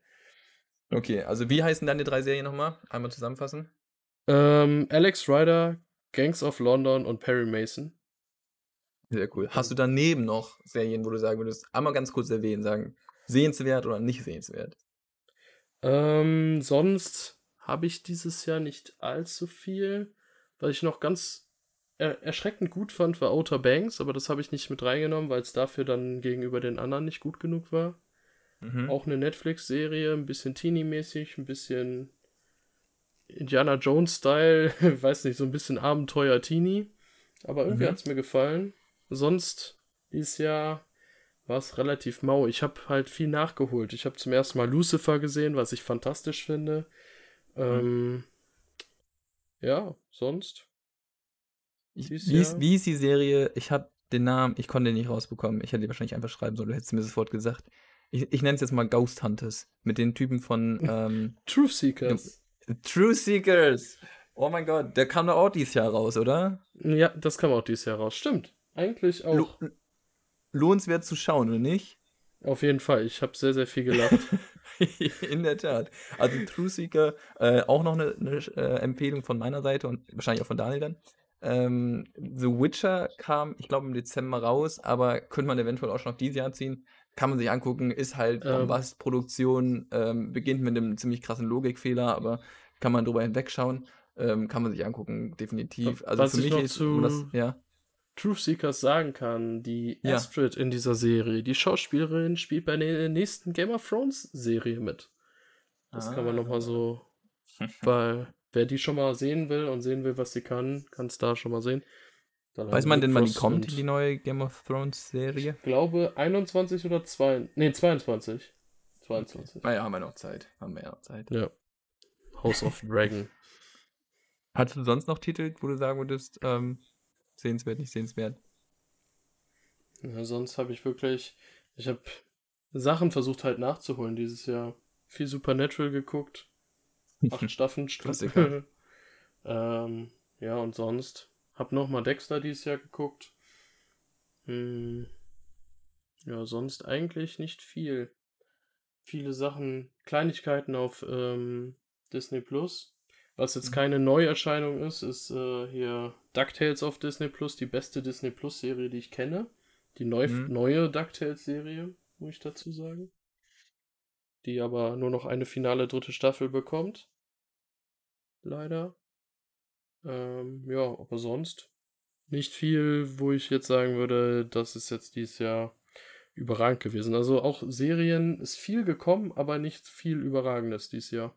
Okay, also wie heißen deine drei Serien nochmal? Einmal zusammenfassen. Ähm, Alex Rider, Gangs of London und Perry Mason. Sehr cool. Hast du daneben noch Serien, wo du sagen würdest, einmal ganz kurz erwähnen, sagen, sehenswert oder nicht sehenswert? Ähm, sonst habe ich dieses Jahr nicht allzu viel. Was ich noch ganz er erschreckend gut fand, war Outer Banks, aber das habe ich nicht mit reingenommen, weil es dafür dann gegenüber den anderen nicht gut genug war. Mhm. Auch eine Netflix-Serie, ein bisschen Teenie-mäßig, ein bisschen Indiana Jones-Style, weiß nicht, so ein bisschen Abenteuer-Teenie. Aber irgendwie mhm. hat es mir gefallen. Sonst dieses Jahr war es relativ mau. Ich habe halt viel nachgeholt. Ich habe zum ersten Mal Lucifer gesehen, was ich fantastisch finde. Mhm. Ähm, ja, sonst. Ich, wie, ist, wie ist die Serie? Ich habe den Namen, ich konnte den nicht rausbekommen. Ich hätte die wahrscheinlich einfach schreiben sollen, du hättest mir sofort gesagt. Ich, ich nenne es jetzt mal Ghost Hunters. Mit den Typen von ähm, Truth Seekers. Truth Seekers. Oh mein Gott, der kam doch auch dieses Jahr raus, oder? Ja, das kam auch dieses Jahr raus. Stimmt. Eigentlich auch. Lo lohnenswert zu schauen, oder nicht? Auf jeden Fall. Ich habe sehr, sehr viel gelacht. In der Tat. Also True Seeker, äh, auch noch eine, eine äh, Empfehlung von meiner Seite und wahrscheinlich auch von Daniel dann. Ähm, The Witcher kam, ich glaube, im Dezember raus, aber könnte man eventuell auch schon auf dieses Jahr ziehen. Kann man sich angucken, ist halt ähm, Produktion, ähm, beginnt mit einem ziemlich krassen Logikfehler, aber kann man drüber hinwegschauen. Ähm, kann man sich angucken, definitiv. Also Was für mich ist das, ja. Truth Seekers sagen kann, die ja. Astrid in dieser Serie, die Schauspielerin, spielt bei der nächsten Game of Thrones Serie mit. Das ah. kann man nochmal so, weil wer die schon mal sehen will und sehen will, was sie kann, kann es da schon mal sehen. Dann Weiß man denn, wann die kommt, die neue Game of Thrones Serie? Ich glaube 21 oder 2, nee, 22. 22. Okay. Naja, haben wir noch Zeit. Haben wir ja noch Zeit. Ja. House of Dragon. Hast du sonst noch Titel, wo du sagen würdest, ähm, sehenswert, nicht sehenswert? Ja, sonst habe ich wirklich, ich habe Sachen versucht halt nachzuholen dieses Jahr. Viel Supernatural geguckt. Acht Staffeln. Klassiker. ähm, ja, und sonst. Hab nochmal Dexter dieses Jahr geguckt. Hm. Ja, sonst eigentlich nicht viel. Viele Sachen, Kleinigkeiten auf ähm, Disney Plus. Was jetzt mhm. keine Neuerscheinung ist, ist äh, hier DuckTales auf Disney Plus, die beste Disney Plus Serie, die ich kenne. Die neu, mhm. neue DuckTales Serie, muss ich dazu sagen. Die aber nur noch eine finale dritte Staffel bekommt. Leider. Ähm, ja, aber sonst nicht viel, wo ich jetzt sagen würde, das ist jetzt dieses Jahr überragend gewesen. Also auch Serien ist viel gekommen, aber nicht viel Überragendes dieses Jahr.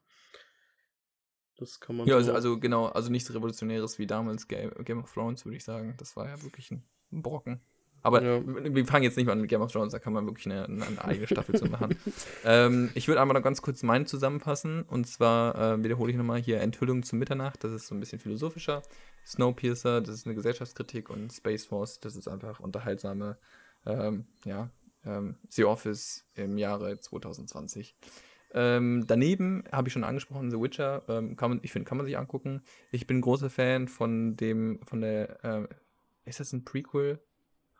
Das kann man. Ja, also, also, genau, also nichts Revolutionäres wie damals Game, Game of Thrones, würde ich sagen. Das war ja wirklich ein Brocken. Aber ja. wir fangen jetzt nicht mal an mit Game of Thrones, da kann man wirklich eine, eine eigene Staffel zu machen. ähm, ich würde einmal noch ganz kurz meinen zusammenfassen. Und zwar äh, wiederhole ich nochmal hier Enthüllung zu Mitternacht, das ist so ein bisschen philosophischer. Snowpiercer, das ist eine Gesellschaftskritik. Und Space Force, das ist einfach unterhaltsame, ähm, ja, ähm, The Office im Jahre 2020. Ähm, daneben habe ich schon angesprochen, The Witcher, ähm, kann man, ich finde, kann man sich angucken. Ich bin großer Fan von dem, von der, äh, ist das ein Prequel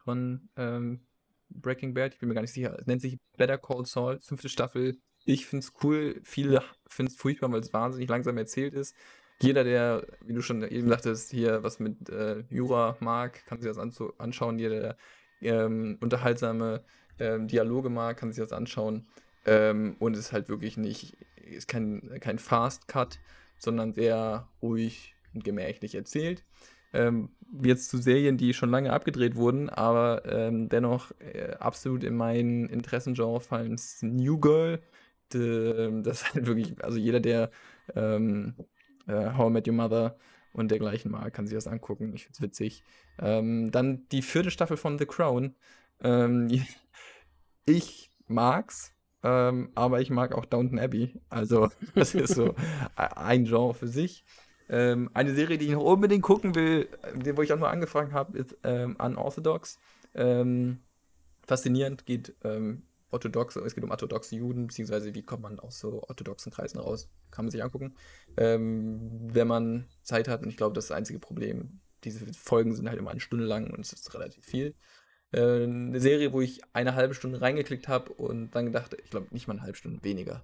von ähm, Breaking Bad? Ich bin mir gar nicht sicher. Es nennt sich Better Call Saul, fünfte Staffel. Ich finde es cool, viele finden es furchtbar, weil es wahnsinnig langsam erzählt ist. Jeder, der, wie du schon eben sagtest, hier was mit äh, Jura mag, kann sich das anschauen. Jeder, der ähm, unterhaltsame ähm, Dialoge mag, kann sich das anschauen. Ähm, und es ist halt wirklich nicht, ist kein, kein Fast Cut, sondern sehr ruhig und gemächlich erzählt. Ähm, jetzt zu Serien, die schon lange abgedreht wurden, aber ähm, dennoch äh, absolut in mein Interessengenre fallen New Girl. De, das ist halt wirklich, also jeder, der ähm, äh, How I Met Your Mother und dergleichen mag, kann sich das angucken. Ich finde es witzig. Ähm, dann die vierte Staffel von The Crown. Ähm, ich mag's, ähm, aber ich mag auch Downton Abbey. Also, das ist so ein Genre für sich. Ähm, eine Serie, die ich noch unbedingt gucken will, wo ich auch nur angefangen habe, ist ähm, Unorthodox. Ähm, faszinierend, geht ähm, orthodox, es geht um orthodoxe Juden, beziehungsweise wie kommt man aus so orthodoxen Kreisen raus, kann man sich angucken. Ähm, wenn man Zeit hat, und ich glaube, das ist das einzige Problem. Diese Folgen sind halt immer eine Stunde lang und es ist relativ viel. Äh, eine Serie, wo ich eine halbe Stunde reingeklickt habe und dann gedacht, ich glaube nicht mal eine halbe Stunde weniger.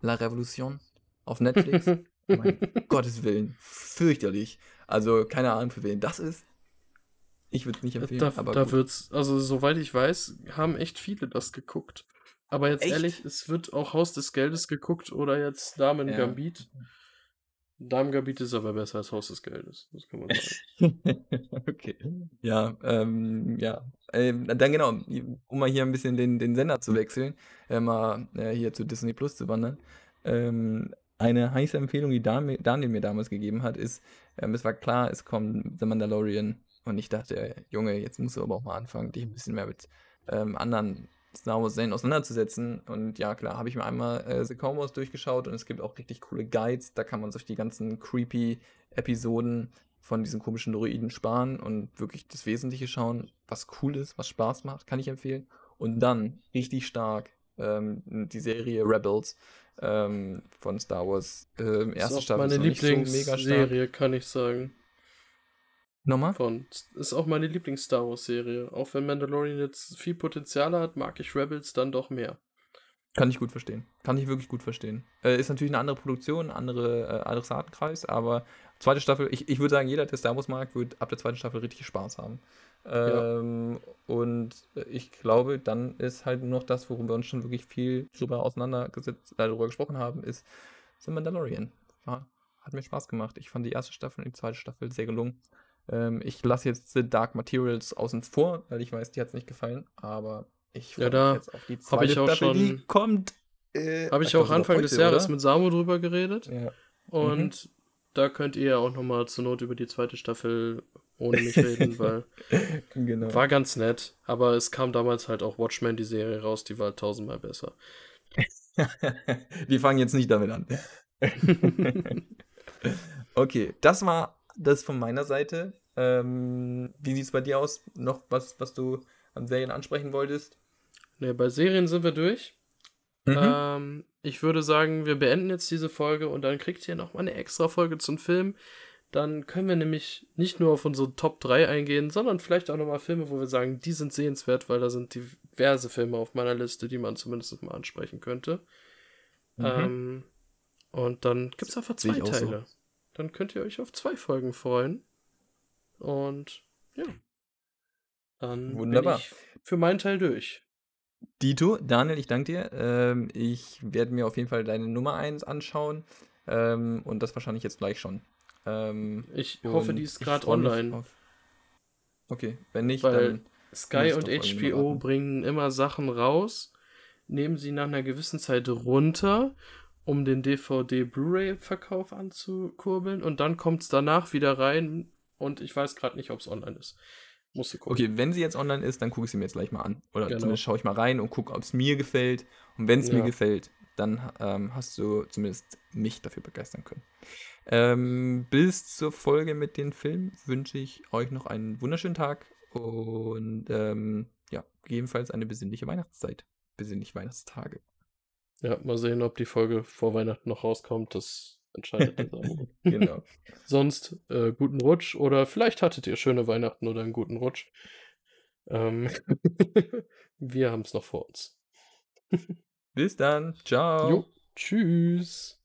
La Revolution auf Netflix. Mein Gottes Willen. Fürchterlich. Also, keine Ahnung, für wen das ist. Ich würde es nicht empfehlen. Da, aber da gut. wird's, also soweit ich weiß, haben echt viele das geguckt. Aber jetzt Echt? ehrlich, es wird auch Haus des Geldes geguckt oder jetzt Damen Ja. Gambit. Damen Gambit ist aber besser als Haus des Geldes. Das kann man sagen. okay. Ja, ähm, ja. Ähm, dann genau, um mal hier ein bisschen den, den Sender zu wechseln, äh, mal äh, hier zu Disney Plus zu wandern. Ähm, eine heiße Empfehlung, die Dan- Daniel mir damals gegeben hat, ist, ähm, es war klar, es kommt The Mandalorian. Und ich dachte, Junge, jetzt musst du aber auch mal anfangen, dich ein bisschen mehr mit ähm, anderen Star Wars-Serien auseinanderzusetzen. Und ja, klar, habe ich mir einmal äh, The Clone Wars durchgeschaut und es gibt auch richtig coole Guides. Da kann man sich die ganzen creepy Episoden von diesen komischen Droiden sparen und wirklich das Wesentliche schauen, was cool ist, was Spaß macht, kann ich empfehlen. Und dann richtig stark ähm, die Serie Rebels ähm, von Star Wars. Ähm, ist erste auch Staffel meine ist noch nicht so. Lieblingsserie, kann ich sagen. Nochmal? Von, ist auch meine Lieblings-Star Wars-Serie. Auch wenn Mandalorian jetzt viel Potenzial hat, mag ich Rebels dann doch mehr. Kann ich gut verstehen. Kann ich wirklich gut verstehen. Äh, ist natürlich eine andere Produktion, andere äh, Adressatenkreis, aber zweite Staffel, ich, ich würde sagen, jeder, der Star Wars mag, wird ab der zweiten Staffel richtig Spaß haben. Ja. Ähm, Und äh, ich glaube, dann ist halt nur noch das, worum wir uns schon wirklich viel drüber auseinandergesetzt, äh, darüber gesprochen haben, ist The Mandalorian. War, hat mir Spaß gemacht. Ich fand die erste Staffel und die zweite Staffel sehr gelungen. Ähm, ich lasse jetzt The Dark Materials außen vor, weil ich weiß, die hat es nicht gefallen, aber ich Ja, freue da mich jetzt auf die zweite ich auch Staffel, die schon- kommt. Äh, Habe ich glaub, auch Anfang des heute, Jahres oder? mit Samo drüber geredet. Ja. Und da könnt ihr auch nochmal zur Not über die zweite Staffel ohne mich reden, weil genau. war ganz nett. Aber es kam damals halt auch Watchmen, die Serie raus, die war halt tausendmal besser. Wir fangen jetzt nicht damit an. okay, das war das von meiner Seite. Ähm, wie sieht es bei dir aus? Noch was, was du an Serien ansprechen wolltest? Ne, bei Serien sind wir durch. Mhm. Ähm, ich würde sagen, wir beenden jetzt diese Folge und dann kriegt ihr nochmal eine extra Folge zum Film. Dann können wir nämlich nicht nur auf unsere Top 3 eingehen, sondern vielleicht auch nochmal Filme, wo wir sagen, die sind sehenswert, weil da sind diverse Filme auf meiner Liste, die man zumindest mal ansprechen könnte. Mhm. Ähm, und dann gibt es einfach zwei auch so. Teile. Dann könnt ihr euch auf zwei Folgen freuen. Und ja. Dann Wunderbar. bin ich für meinen Teil durch. Dito, Daniel, ich danke dir. Ähm, ich werde mir auf jeden Fall deine Nummer 1 anschauen. Ähm, und das wahrscheinlich jetzt gleich schon. Ähm, Ich hoffe, die ist gerade online. Okay, wenn nicht, Weil dann. Sky und HBO bringen immer Sachen raus, nehmen sie nach einer gewissen Zeit runter, um den DVD-Blu-ray-Verkauf anzukurbeln und dann kommt es danach wieder rein und ich weiß gerade nicht, ob es online ist. Musst du gucken. Okay, wenn sie jetzt online ist, dann gucke ich sie mir jetzt gleich mal an. Oder Genau. zumindest schaue ich mal rein und gucke, ob es mir gefällt. Und wenn es mir Ja. gefällt, dann ähm, hast du zumindest mich dafür begeistern können. Ähm, bis zur Folge mit den Filmen wünsche ich euch noch einen wunderschönen Tag und ähm, ja, gegebenenfalls eine besinnliche Weihnachtszeit. Besinnliche Weihnachtstage. Ja, mal sehen, ob die Folge vor Weihnachten noch rauskommt. Das entscheidet der Samu. Genau. Sonst äh, guten Rutsch oder vielleicht hattet ihr schöne Weihnachten oder einen guten Rutsch. Ähm, wir haben es noch vor uns. Bis dann. Ciao. Jo, tschüss.